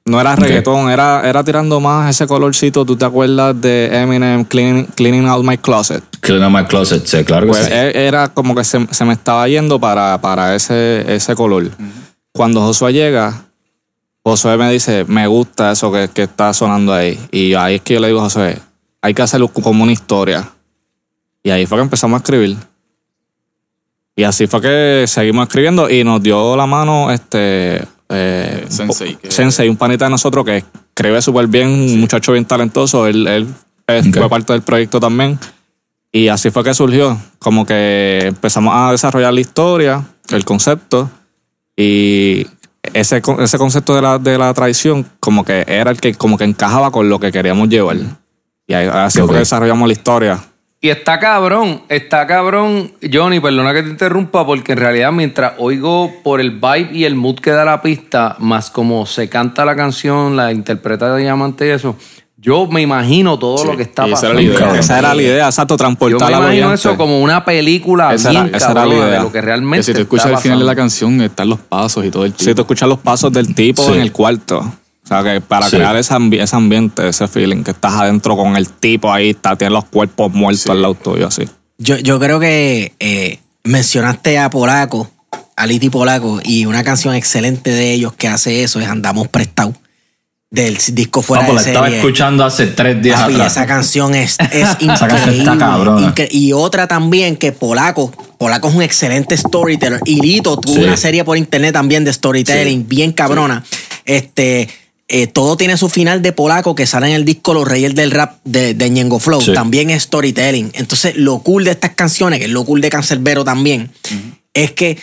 Speaker 4: No era reggaetón, era, era tirando más ese colorcito. ¿Tú te acuerdas de Eminem Clean- Cleaning Out My Closet?
Speaker 1: Clean Out My Closet, sí, claro que
Speaker 4: Pues
Speaker 1: sí.
Speaker 4: e- era como que se, se me estaba yendo para, para ese, ese color. Cuando Josué llega, Josué me dice, me gusta eso que, que está sonando ahí. Y ahí es que yo le digo a Josué, hay que hacerlo como una historia. Y ahí fue que empezamos a escribir. Y así fue que seguimos escribiendo y nos dio la mano este eh,
Speaker 5: Sensei, que-
Speaker 4: Sensei, un panita de nosotros que escribe súper bien, un muchacho bien talentoso. Él, fue parte del proyecto también. Y así fue que surgió. Como que empezamos a desarrollar la historia, el concepto. Y ese, ese concepto de la, de la traición, como que era el que como que encajaba con lo que queríamos llevar. Y ahí- así fue que desarrollamos la historia.
Speaker 3: Y está cabrón, está cabrón, Johnny, perdona que te interrumpa, porque en realidad mientras oigo por el vibe y el mood que da la pista, más como se canta la canción, la interpreta de Diamante y eso, yo me imagino todo lo que está
Speaker 5: y esa
Speaker 3: pasando.
Speaker 5: era la idea.
Speaker 4: Esa era la idea, exacto,
Speaker 3: Yo
Speaker 4: transportar
Speaker 3: me
Speaker 4: al
Speaker 3: imagino eso como una película
Speaker 4: Esa era-
Speaker 3: bien
Speaker 4: era la idea.
Speaker 3: de lo que realmente
Speaker 5: Que si te escuchas el final de la
Speaker 3: pasando.
Speaker 5: canción, están los pasos y todo el tipo.
Speaker 4: tú escuchas los pasos del tipo
Speaker 1: Sí.
Speaker 4: en el cuarto. O sea, que para
Speaker 1: Sí.
Speaker 4: crear ese, ambi- ese ambiente, ese feeling, que estás adentro con el tipo ahí, está, tiene los cuerpos muertos al lado tuyo, así.
Speaker 2: Yo, yo creo que eh, mencionaste a Polaco, a Liti Polaco, y una canción excelente de ellos que hace eso es Andamos Prestado, del disco Fuera
Speaker 1: Papo, la
Speaker 2: de
Speaker 1: estaba
Speaker 2: serie.
Speaker 1: escuchando hace tres días
Speaker 2: Papi,
Speaker 1: atrás.
Speaker 2: esa canción es, es
Speaker 1: canción
Speaker 2: increíble.
Speaker 1: está cabrona.
Speaker 2: incre- y otra también que Polaco, Polaco es un excelente storyteller. Y Lito tuvo
Speaker 1: Sí.
Speaker 2: una serie por internet también de storytelling, bien cabrona. Este, eh, todo tiene su final de Polaco que sale en el disco Los Reyes del Rap de, de Ñengo Flow.
Speaker 1: Sí.
Speaker 2: También es storytelling. Entonces, lo cool de estas canciones, que es lo cool de Cancerbero también, es que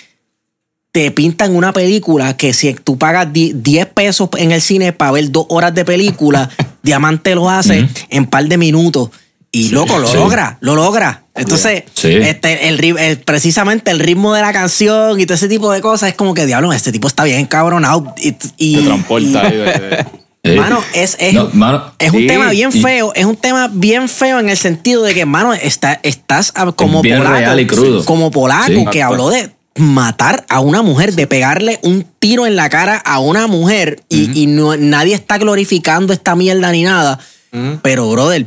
Speaker 2: te pintan una película que si tú pagas di- 10 pesos en el cine para ver dos horas de película, Diamante lo hace en un par de minutos. Y loco, lo
Speaker 1: Sí.
Speaker 2: logra, lo logra. Entonces,
Speaker 1: Sí.
Speaker 2: este, el, el- precisamente el ritmo de la canción y todo ese tipo de cosas es como que, diablo, este tipo está bien cabronado. Y, y-
Speaker 5: Te transporta
Speaker 2: y- Mano, es, es,
Speaker 1: no, mano,
Speaker 2: es un
Speaker 1: sí,
Speaker 2: tema bien
Speaker 1: y-
Speaker 2: feo, es un tema bien feo en el sentido de que, mano, está, estás como
Speaker 1: bien
Speaker 2: polaco,
Speaker 1: real y crudo.
Speaker 2: como polaco,
Speaker 1: Sí.
Speaker 2: que habló de matar a una mujer, de pegarle un tiro en la cara a una mujer y, y no, nadie está glorificando esta mierda ni nada. Pero, brother,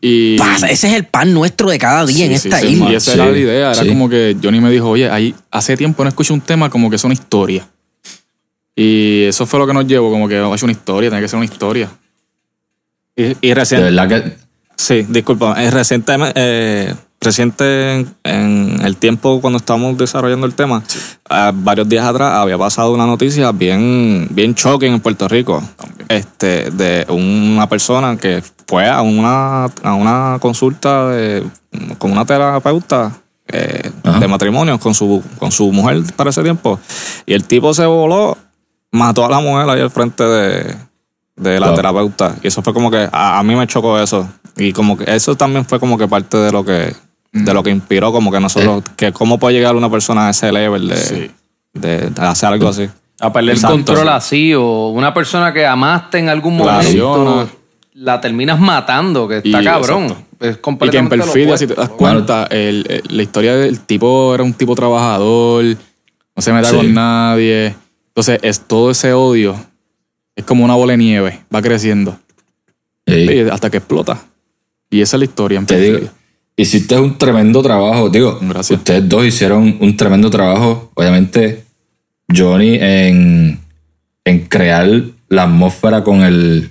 Speaker 5: Y,
Speaker 2: pasa, ese es el pan nuestro de cada día en esta
Speaker 5: sí, sí,
Speaker 2: isla.
Speaker 5: Y esa
Speaker 1: Sí,
Speaker 5: era la idea. Era
Speaker 1: sí.
Speaker 5: como que Johnny me dijo, oye, ahí, hace tiempo no escucho un tema como que es una historia. Y eso fue lo que nos llevó, como que es una historia, tiene que ser una historia.
Speaker 4: Y, y
Speaker 1: De
Speaker 4: recién,
Speaker 1: verdad que.
Speaker 4: sí, disculpa, es reciente, eh, reciente en, en el tiempo cuando estábamos desarrollando el tema, varios días atrás había pasado una noticia bien, bien shocking en Puerto Rico, este, de una persona que fue a una, a una consulta de- con una terapeuta eh, de matrimonio con su, con su mujer para ese tiempo, y el tipo se voló, mató a la mujer ahí al frente de, de la
Speaker 1: Wow.
Speaker 4: terapeuta. Y eso fue como que a, a mí me chocó eso. Y como que eso también fue como que parte de lo que de lo que inspiró como que nosotros que cómo puede llegar una persona a ese level de,
Speaker 5: Sí.
Speaker 4: de, de hacer algo así.
Speaker 3: A perder el
Speaker 4: Exacto,
Speaker 3: control
Speaker 4: sí.
Speaker 3: así, o una persona que amaste en algún
Speaker 4: Claro.
Speaker 3: momento, la terminas matando, que está
Speaker 5: Y-
Speaker 3: cabrón.
Speaker 5: exacto.
Speaker 3: Es
Speaker 5: Y que en Perfidia, si te das cuenta, el- el- la historia del tipo era un tipo trabajador, no se meta
Speaker 1: Sí.
Speaker 5: con nadie. Entonces, es todo ese odio es como una bola de nieve, va creciendo hasta que explota. Y esa es la historia en
Speaker 1: Te digo,
Speaker 5: Perfidia.
Speaker 1: Hiciste un tremendo trabajo. Digo,
Speaker 5: Gracias.
Speaker 1: ustedes dos hicieron un tremendo trabajo. Obviamente, Johnny en, en crear la atmósfera con el,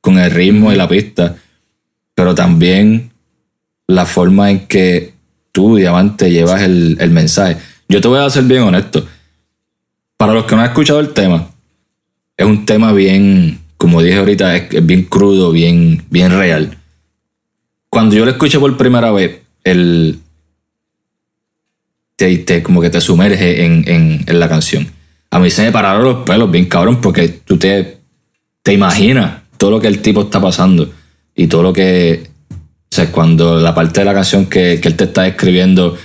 Speaker 1: con el ritmo y la pista. Pero también la forma en que tú, Diamante, llevas el, el mensaje. Yo te voy a ser bien honesto. Para los que no han escuchado el tema, es un tema bien, como dije ahorita, es, es bien crudo, bien, bien real cuando yo lo escuché por primera vez, el te, te- como que te sumerge en, en- en la canción. A mí se me pararon los pelos bien cabrón porque tú te, te imaginas todo lo que el tipo está pasando y todo lo que, o sea, cuando la parte de la canción que, que él te está escribiendo,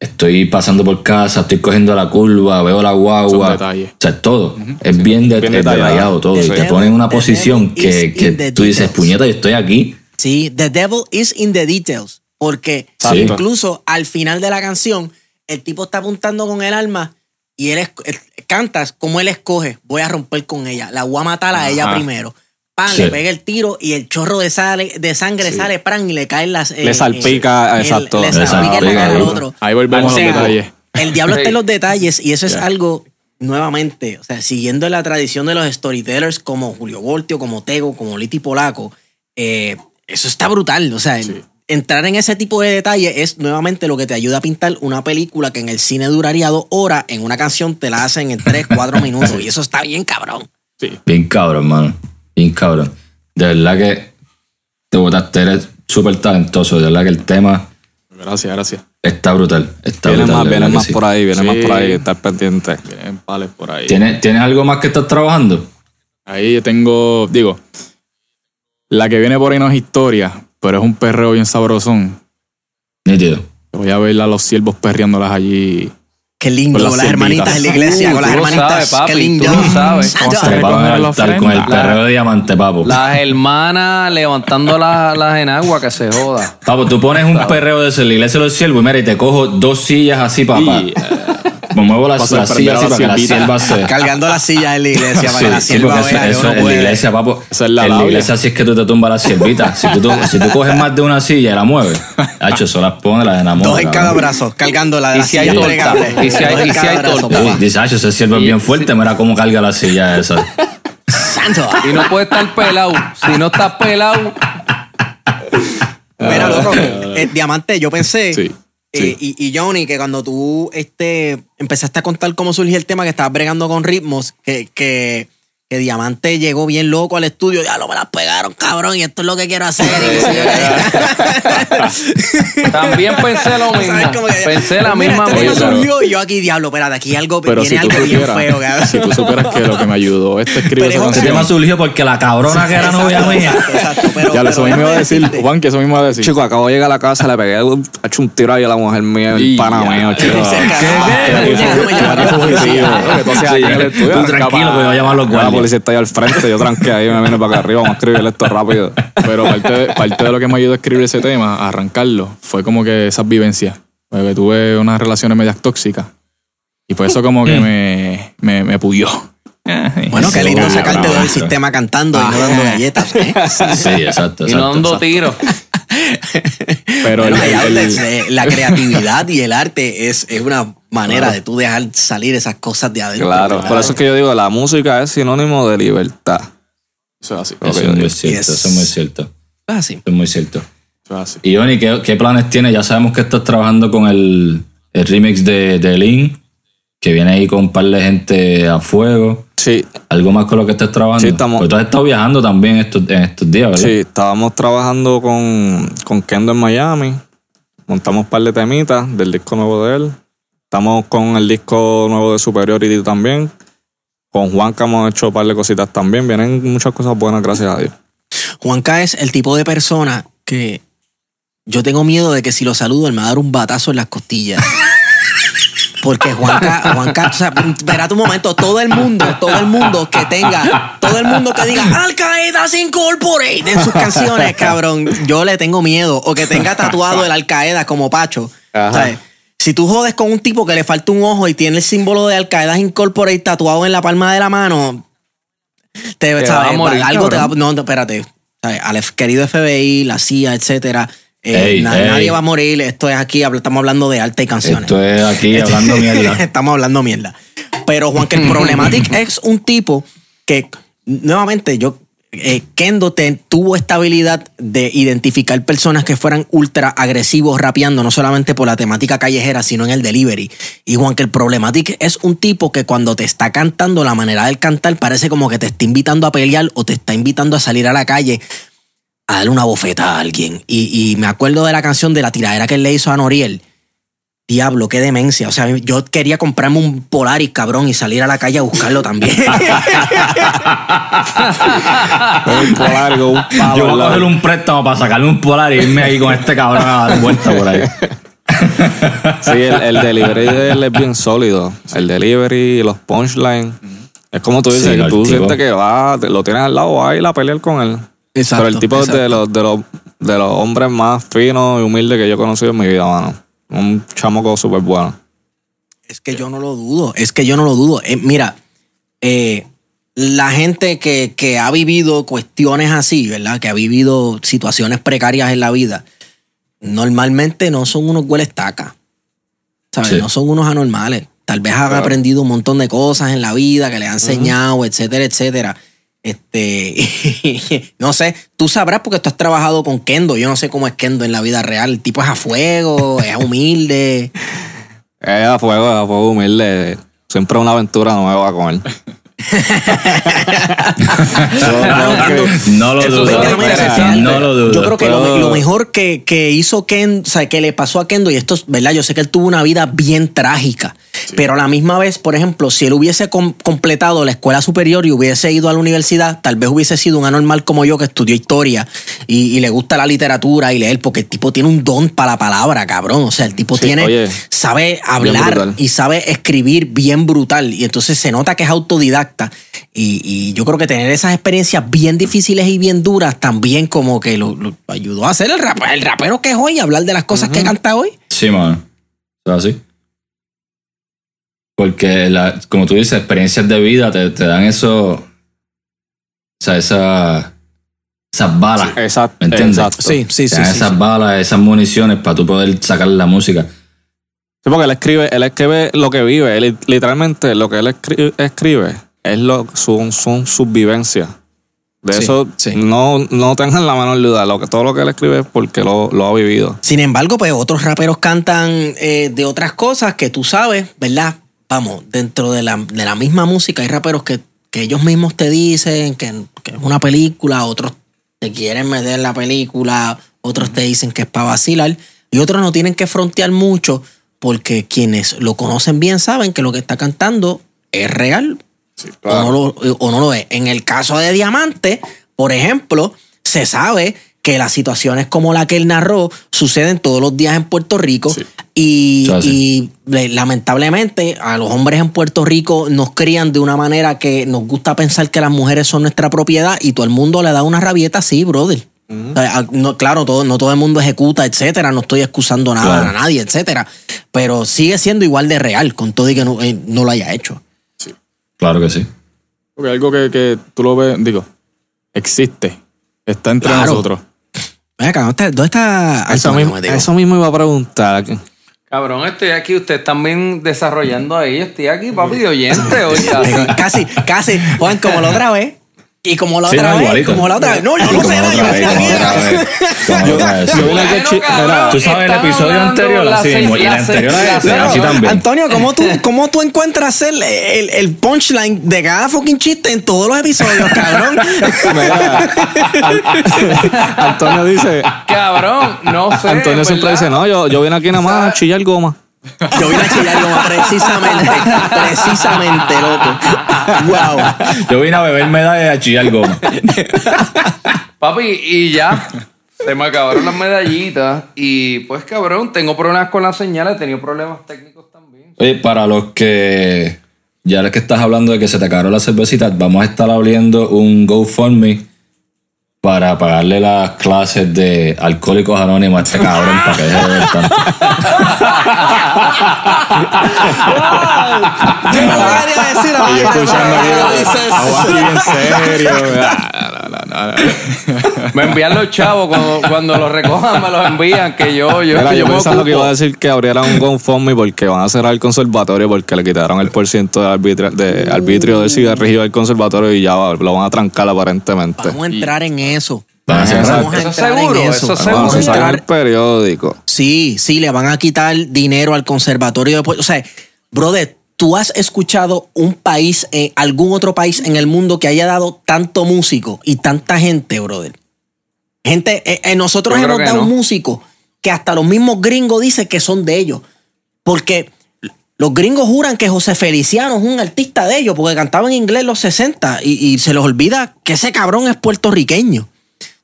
Speaker 1: estoy pasando por casa, estoy cogiendo la curva, veo la guagua, o sea, todo, es bien, de-
Speaker 4: Bien
Speaker 1: es
Speaker 4: detallado.
Speaker 1: detallado todo y te
Speaker 2: devil-
Speaker 1: pone en una posición que, que tú dices, puñeta, yo estoy aquí.
Speaker 2: Sí, The Devil is in the details. Porque
Speaker 1: Sí.
Speaker 2: incluso al final de la canción, el tipo está apuntando con el arma y él, es- él cantas como él escoge. Voy a romper con ella. La voy a matar a ella primero. Pan,
Speaker 1: Sí.
Speaker 2: le pega el tiro y el chorro de, sale, de sangre sale pran y le cae en las. eh,
Speaker 4: Le salpica,
Speaker 2: eh,
Speaker 4: exacto.
Speaker 2: Le
Speaker 1: Le
Speaker 2: salpica en la cara al
Speaker 1: salpica,
Speaker 2: otro.
Speaker 5: Ahí volvemos
Speaker 2: O
Speaker 5: a los detalles.
Speaker 2: El diablo está en los detalles y eso es algo, nuevamente, o sea, siguiendo la tradición de los storytellers como Julio Voltio, como Tego, como Liti Polaco, eh, eso está brutal. O sea, entrar en ese tipo de detalle es nuevamente lo que te ayuda a pintar una película que en el cine duraría dos horas, en una canción te la hacen en tres, cuatro minutos. Y eso está bien cabrón.
Speaker 5: Sí.
Speaker 1: Bien cabrón, mano. Bien cabrón. De verdad que te botaste, eres súper talentoso. De verdad que el tema
Speaker 5: Gracias, gracias.
Speaker 1: está brutal. Está
Speaker 4: Viene
Speaker 1: brutal.
Speaker 4: más, viene más
Speaker 1: sí.
Speaker 4: por ahí, viene
Speaker 5: Sí.
Speaker 4: más por ahí, estar pendiente.
Speaker 5: Vienen pales por ahí.
Speaker 1: ¿Tienes, ¿Tienes algo más que estás trabajando?
Speaker 5: Ahí yo tengo, digo, la que viene por ahí no es historia, pero es un perreo bien sabrosón.
Speaker 1: Nítido.
Speaker 5: Voy a ver a los siervos perreándolas allí.
Speaker 2: Qué lindo,
Speaker 5: Con
Speaker 2: con
Speaker 5: las
Speaker 2: las hermanitas en la iglesia,
Speaker 3: Uh,
Speaker 2: con las
Speaker 3: tú
Speaker 2: hermanitas.
Speaker 3: sabes, papi,
Speaker 2: Qué lindo.
Speaker 3: tú lo sabes.
Speaker 2: Santo.
Speaker 5: Vamos a
Speaker 1: Te
Speaker 5: recoger
Speaker 1: van a
Speaker 5: la
Speaker 1: estar con el perreo de diamante, papo.
Speaker 3: Las hermanas levantando las las enagua que se joda.
Speaker 1: Papo, tú pones un perreo de en la iglesia de los siervos y mira, y te cojo dos sillas así, papá.
Speaker 5: Y, eh,
Speaker 1: muevo las,
Speaker 5: Para
Speaker 1: las
Speaker 5: sorprender
Speaker 1: sillas
Speaker 5: a
Speaker 1: así
Speaker 5: la
Speaker 1: para que la sierva se...
Speaker 2: Cargando las sillas en la iglesia para
Speaker 1: Sí,
Speaker 2: que la
Speaker 1: sí,
Speaker 2: sierva
Speaker 1: eso,
Speaker 2: vea que
Speaker 1: eso
Speaker 2: uno
Speaker 1: en la iglesia, papo.
Speaker 5: Esa es la
Speaker 1: en la
Speaker 5: labia.
Speaker 1: iglesia así es que tú te tumbas la siervita. Si tú, si tú coges más de una silla y la mueves, hacho, eso las pone, las enamoras.
Speaker 2: Dos en cada
Speaker 1: cabrón.
Speaker 2: brazo, cargando la de
Speaker 3: si hay
Speaker 2: sillas
Speaker 3: torta,
Speaker 2: plegables.
Speaker 3: y si hay- y si hay torta.
Speaker 1: Sí, dice, hacho, ese siervo es bien fuerte, mira cómo carga la silla esa.
Speaker 2: Santo.
Speaker 3: Y no puede estar pelado. Si no estás pelado,
Speaker 2: Mira, loco, eh, Diamante, yo pensé,
Speaker 5: Sí,
Speaker 2: eh, y, y Johnny, que cuando tú este, empezaste a contar cómo surgió el tema que estabas bregando con ritmos, que, que, que Diamante llegó bien loco al estudio, ya lo me las pegaron, cabrón, y esto es lo que quiero hacer.
Speaker 3: también pensé lo mismo. Pensé la
Speaker 2: Mira,
Speaker 3: misma
Speaker 2: este
Speaker 5: pero-
Speaker 2: surgió y yo aquí, diablo, espérate, aquí algo,
Speaker 5: pero
Speaker 2: viene
Speaker 5: si tú,
Speaker 2: algo bien
Speaker 5: supieras,
Speaker 2: feo, cabrón.
Speaker 5: si tú supieras que lo que me ayudó este escribir
Speaker 2: Pero
Speaker 5: esa
Speaker 2: es
Speaker 1: Ese tema
Speaker 5: canción.
Speaker 1: surgió porque la cabrona que era novia mía.
Speaker 2: Exacto, exacto, pero,
Speaker 5: Ya lo
Speaker 2: pero
Speaker 5: eso mismo iba a decir,
Speaker 2: decirte-
Speaker 5: Juan, que eso mismo iba a decir.
Speaker 4: Chico, acabo de llegar a la casa, le pegué, un- he hecho un tiro ahí a la mujer mía, el
Speaker 5: Y
Speaker 4: pana
Speaker 5: ya.
Speaker 4: mío, chico.
Speaker 1: ¿Qué?
Speaker 5: Tú
Speaker 1: tranquilo, que voy a llamar a los guardias.
Speaker 4: Policía está ahí al frente, yo tranqué ahí, me vine para acá arriba, vamos a escribir esto rápido.
Speaker 5: Pero parte de, parte de lo que me ayudó a escribir ese tema, a arrancarlo, fue como que esas vivencias. Porque tuve unas relaciones medias tóxicas. Y por eso como que me, me, me puyó.
Speaker 2: Bueno, qué
Speaker 1: Sí,
Speaker 2: lindo sacarte del sistema cantando y no dando galletas. ¿eh?
Speaker 1: Sí, exacto.
Speaker 3: Y no
Speaker 1: exacto,
Speaker 3: dando
Speaker 1: exacto.
Speaker 3: tiros.
Speaker 5: Pero el,
Speaker 2: hay
Speaker 5: el- el-
Speaker 2: outlets, eh, la creatividad y el arte es, es una manera de tú dejar salir esas cosas de adentro.
Speaker 4: Claro, por eso es que yo digo, la música es sinónimo de libertad.
Speaker 5: eso es así.
Speaker 1: Eso es muy cierto,
Speaker 2: Yes.
Speaker 1: eso es muy cierto.
Speaker 2: Es así.
Speaker 1: Eso es muy cierto.
Speaker 5: Eso es así.
Speaker 1: Y Oni, ¿qué, qué planes tienes? Ya sabemos que estás trabajando con el, el remix de, de Lin, que viene ahí con un par de gente a fuego.
Speaker 4: Sí,
Speaker 1: ¿Algo más con lo que estés trabajando?
Speaker 4: Sí, estamos-
Speaker 1: Porque tú has estado viajando también estos, en estos días, ¿verdad?
Speaker 4: sí, estábamos trabajando con, con Kendo en Miami. Montamos un par de temitas del disco nuevo de él. Estamos con el disco nuevo de Superiority también. Con Juanca hemos hecho un par de cositas también. Vienen muchas cosas buenas, gracias a Dios.
Speaker 2: Juanca es el tipo de persona que yo tengo miedo de que si lo saludo, él me va a dar un batazo en las costillas. Porque Juanca, Juanca, o sea, espérate un momento, todo el mundo, todo el mundo que tenga, todo el mundo que diga Al Qaeda se incorporate en sus canciones, cabrón, yo le tengo miedo. O que tenga tatuado el Al Qaeda como Pacho.
Speaker 4: Ajá.
Speaker 2: ¿sabes? Si tú jodes con un tipo que le falta un ojo y tiene el símbolo de Al Qaeda Incorporate tatuado en la palma de la mano, te,
Speaker 3: Te
Speaker 2: ¿sabes?
Speaker 3: va a morir,
Speaker 2: algo te va,
Speaker 3: cabrón.
Speaker 2: no, no, espérate. ¿sabes? Al querido FBI, la CIA, etcétera. eh,
Speaker 1: Ey,
Speaker 2: na-
Speaker 1: ey.
Speaker 2: Nadie va a morir. Esto es aquí, estamos hablando de arte y canciones.
Speaker 1: Esto es aquí hablando mierda.
Speaker 2: estamos hablando mierda. Pero Juan, que el Problematic es un tipo que, nuevamente, yo. Eh, Kendo tuvo esta habilidad de identificar personas que fueran ultra agresivos rapeando, no solamente por la temática callejera, sino en el delivery. Y Juan, que el Problematic es un tipo que cuando te está cantando, la manera del cantar parece como que te está invitando a pelear o te está invitando a salir a la calle a darle una bofeta a alguien. Y, y me acuerdo de la canción de la tiradera que él le hizo a Noriel. Diablo, qué demencia. O sea, yo quería comprarme un Polaris, cabrón, y salir a la calle a buscarlo también.
Speaker 4: Un largo, un palo.
Speaker 1: Yo voy a coger un préstamo para sacarme un polar y irme ahí con este cabrón a dar vuelta por ahí.
Speaker 4: Sí, el, el delivery de él es bien sólido. El delivery, los punchlines. Es como tú dices,
Speaker 1: Sí,
Speaker 4: que tú
Speaker 1: tipo-
Speaker 4: sientes que va, lo tienes al lado, va a ir a pelear con él.
Speaker 2: Exacto,
Speaker 4: Pero el tipo es de
Speaker 2: exacto.
Speaker 4: los, de los de los hombres más finos y humildes que yo he conocido en mi vida, mano. Un chamaco súper bueno.
Speaker 2: Es que yo no lo dudo, es que yo no lo dudo. Eh, mira, eh, la gente que, que ha vivido cuestiones así, ¿verdad? Que ha vivido situaciones precarias en la vida, normalmente no son unos hueles tacas. ¿Sabes?
Speaker 1: Sí.
Speaker 2: No son unos anormales. Tal vez han aprendido un montón de cosas en la vida que le han enseñado, etcétera, etcétera. Este, no sé, tú sabrás porque tú has trabajado con Kendo. Yo no sé cómo es Kendo en la vida real. El tipo es a fuego, es humilde.
Speaker 4: Es a fuego, es a fuego humilde. Siempre una aventura nueva con él.
Speaker 1: No lo dudo. No lo dudo.
Speaker 2: Yo creo que lo, mejor que, que hizo Ken, o sea, que le pasó a Kendo, y esto es verdad, yo sé que él tuvo una vida bien trágica, pero a la misma vez, por ejemplo, si él hubiese com- completado la escuela superior y hubiese ido a la universidad, tal vez hubiese sido un anormal como yo que estudió historia y, y le gusta la literatura y leer, porque el tipo tiene un don para la palabra, cabrón. O sea, el tipo
Speaker 4: Sí,
Speaker 2: tiene,
Speaker 4: oye,
Speaker 2: sabe hablar y sabe escribir bien brutal. Y entonces se nota que es autodidacta. Y, y yo creo que tener esas experiencias bien difíciles y bien duras también como que lo, lo ayudó a ser el, rap- el rapero que es hoy, hablar de las cosas que canta hoy.
Speaker 1: Sí, mano. Es así. Porque, la- como tú dices, experiencias de vida te, te dan eso. O sea, esa, esas balas.
Speaker 4: Exacto.
Speaker 1: ¿Me entiendes?
Speaker 4: Exacto.
Speaker 2: sí,
Speaker 1: te dan esas balas, esas municiones para tú poder sacar la música.
Speaker 4: Sí, porque él escribe, él escribe lo que vive. Él, literalmente lo que él escribe, escribe es lo, son, son sus vivencias. De
Speaker 2: Sí,
Speaker 4: eso
Speaker 2: sí.
Speaker 4: no, no tengan la menor duda. Lo que, todo lo que él escribe es porque lo, lo ha vivido.
Speaker 2: Sin embargo, pues otros raperos cantan eh, de otras cosas que tú sabes, ¿verdad? Vamos, dentro de la, de la misma música hay raperos que, que ellos mismos te dicen que, que es una película, otros te quieren meter la película, otros te dicen que es para vacilar y otros no tienen que frontear mucho porque quienes lo conocen bien saben que lo que está cantando es real o, no lo, o no lo es. En el caso de Diamante, por ejemplo, se sabe que las situaciones como la que él narró suceden todos los días en Puerto Rico y, lamentablemente a los hombres en Puerto Rico nos crían de una manera que nos gusta pensar que las mujeres son nuestra propiedad y todo el mundo le da una rabieta así, brother. No, claro, todo, no todo el mundo ejecuta, etcétera. No estoy excusando nada
Speaker 1: Claro.
Speaker 2: a nadie, etcétera. Pero sigue siendo igual de real con todo y que no, eh, no lo haya hecho.
Speaker 1: Claro que sí.
Speaker 5: Porque algo que, que tú lo ves, digo, existe. Está entre
Speaker 2: Claro.
Speaker 5: nosotros.
Speaker 2: Ven acá, ¿dónde está, dónde está
Speaker 4: Eso mismo, eso mismo iba a preguntar.
Speaker 3: Cabrón, estoy aquí, ustedes también desarrollando ahí. Estoy aquí, papi, de oyente casi.
Speaker 2: Casi, casi. Juan, como la otra vez. Y como la
Speaker 1: Sí,
Speaker 2: otra
Speaker 1: no,
Speaker 2: vez. Como la otra vez. No, yo no sé nada. Yo
Speaker 4: mira,
Speaker 1: Tú sabes el episodio anterior,
Speaker 3: la
Speaker 1: así mismo, y la anterior
Speaker 3: se-
Speaker 1: así también.
Speaker 2: Antonio, ¿cómo tú, ¿cómo tú encuentras el, el, el punchline de cada fucking chiste en todos los episodios, cabrón?
Speaker 4: Antonio dice,
Speaker 3: Cabrón, no sé.
Speaker 4: Antonio siempre dice, no, yo, yo vine aquí nada más a chillar goma.
Speaker 2: Yo vine a chillar como precisamente, precisamente, loco. Wow.
Speaker 1: Yo vine a beber medalla y a chillar goma.
Speaker 3: Papi, y ya. Se me acabaron las medallitas. Y pues, cabrón, tengo problemas con las señales. He tenido problemas técnicos también.
Speaker 1: Oye, para los que ya les que estás hablando de que se te acabaron las cervecitas, vamos a estar abriendo un GoFundMe para pagarle las clases de alcohólicos anónimos a este cabrón para que deje de beber tanto.
Speaker 2: Yo no lo quería decir
Speaker 5: Y yo escuchando aquí,
Speaker 2: ahora.
Speaker 5: a Juan aquí en serio. No, no.
Speaker 3: Me envían los chavos cuando, cuando los recojan, me los envían. Que yo, yo,
Speaker 4: Mira,
Speaker 3: que
Speaker 4: yo
Speaker 3: yo
Speaker 4: que iba a decir que abrieran un GoFundMe porque van a cerrar el conservatorio porque le quitaron el porciento de arbitrio, de arbitrio del cigarrillo del conservatorio y ya va- lo van a trancar aparentemente.
Speaker 2: Vamos a entrar en eso.
Speaker 1: A.
Speaker 2: Vamos a
Speaker 3: Eso
Speaker 2: entrar
Speaker 3: seguro,
Speaker 2: en
Speaker 3: eso
Speaker 2: eso.
Speaker 3: seguro.
Speaker 2: Vamos a entrar
Speaker 4: el periódico.
Speaker 2: Sí, sí, le van a quitar dinero al conservatorio después. O sea, brother, ¿tú has escuchado un país, eh, algún otro país en el mundo que haya dado tanto músico y tanta gente, brother? Gente, eh, eh, nosotros hemos
Speaker 3: que
Speaker 2: dado
Speaker 3: no.
Speaker 2: músicos que hasta los mismos gringos dicen que son de ellos. Porque los gringos juran que José Feliciano es un artista de ellos porque cantaba en inglés en los 60 y, y se les olvida que ese cabrón es puertorriqueño.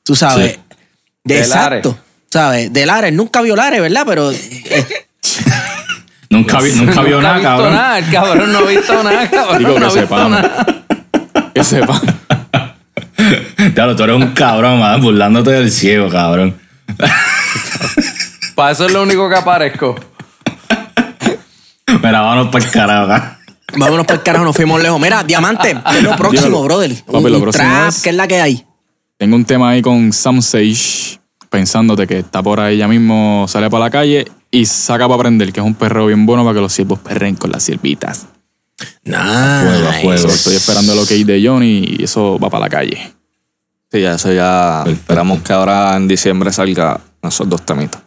Speaker 2: Tú sabes.
Speaker 1: Sí.
Speaker 2: De
Speaker 3: De
Speaker 2: exacto.
Speaker 3: Lares.
Speaker 2: ¿Sabes? De Lares. Nunca vio Lares, ¿verdad? Pero eh,
Speaker 1: Nunca, vi- nunca vio nada,
Speaker 3: visto
Speaker 1: cabrón.
Speaker 3: nada, el cabrón no ha visto nada, cabrón.
Speaker 5: Digo
Speaker 3: no
Speaker 5: que
Speaker 3: visto
Speaker 5: sepamos.
Speaker 3: nada.
Speaker 5: Que sepa.
Speaker 1: Claro, tú eres un cabrón, man, burlándote del ciego, cabrón.
Speaker 3: Para eso es lo único que aparezco.
Speaker 1: Mira, vámonos para el carajo. acá.
Speaker 2: vámonos por el carajo, nos fuimos lejos. Mira, Diamante, ¿qué es lo próximo,
Speaker 5: Dímelo.
Speaker 2: brother?
Speaker 5: Papi,
Speaker 2: un
Speaker 5: lo próximo
Speaker 2: trap,
Speaker 5: es-
Speaker 2: ¿qué es la que hay?
Speaker 5: Tengo un tema ahí con Sam Sage, pensándote que está por ahí ya mismo, sale para la calle y saca para aprender, que es un perreo bien bueno para que los siervos perren con las siervitas.
Speaker 1: Fuego, a fuego.
Speaker 5: Estoy esperando lo que hay de Johnny y eso va para la calle.
Speaker 4: Sí, ya eso ya
Speaker 1: Perfecto.
Speaker 4: esperamos que ahora en diciembre salga esos dos temitas.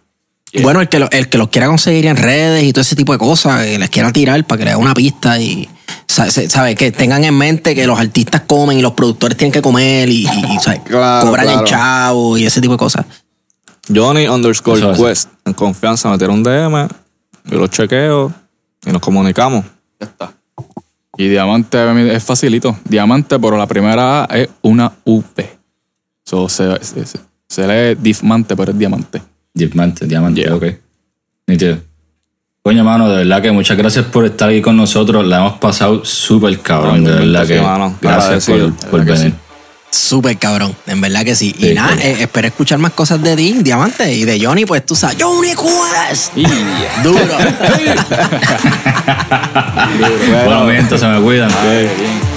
Speaker 2: Bueno, el que, lo- el que los quiera conseguir en redes y todo ese tipo de cosas, que les quiera tirar para crear una pista y, sa- se- ¿sabe? Que tengan en mente que los artistas comen y los productores tienen que comer y, y, ¿sabe?
Speaker 4: Claro,
Speaker 2: cobran
Speaker 4: claro.
Speaker 2: el chavo y ese tipo de cosas.
Speaker 4: Johnny underscore
Speaker 1: Eso es.
Speaker 4: Quest, en confianza, me tira un DM, yo lo chequeo y nos comunicamos.
Speaker 5: Ya está. Y diamante es facilito. Diamante, pero la primera A es una UP. So, se, se, se- se lee Difmante, pero es diamante.
Speaker 1: Diamante, diamante,
Speaker 5: Yeah.
Speaker 1: ok. Nítido. Coño, mano, de verdad que muchas gracias por estar aquí con nosotros. La hemos pasado súper cabrón, de verdad que.
Speaker 4: mano.
Speaker 1: Gracias por, venir.
Speaker 2: Súper cabrón, en verdad que sí.
Speaker 1: Sí,
Speaker 2: y nada,
Speaker 1: coño.
Speaker 2: eh, espero escuchar más cosas de ti, Diamante, y de Johnny, pues tú sabes, Johnny Quest. Duro.
Speaker 1: Bueno, bien, entonces me cuidan.
Speaker 5: Bien.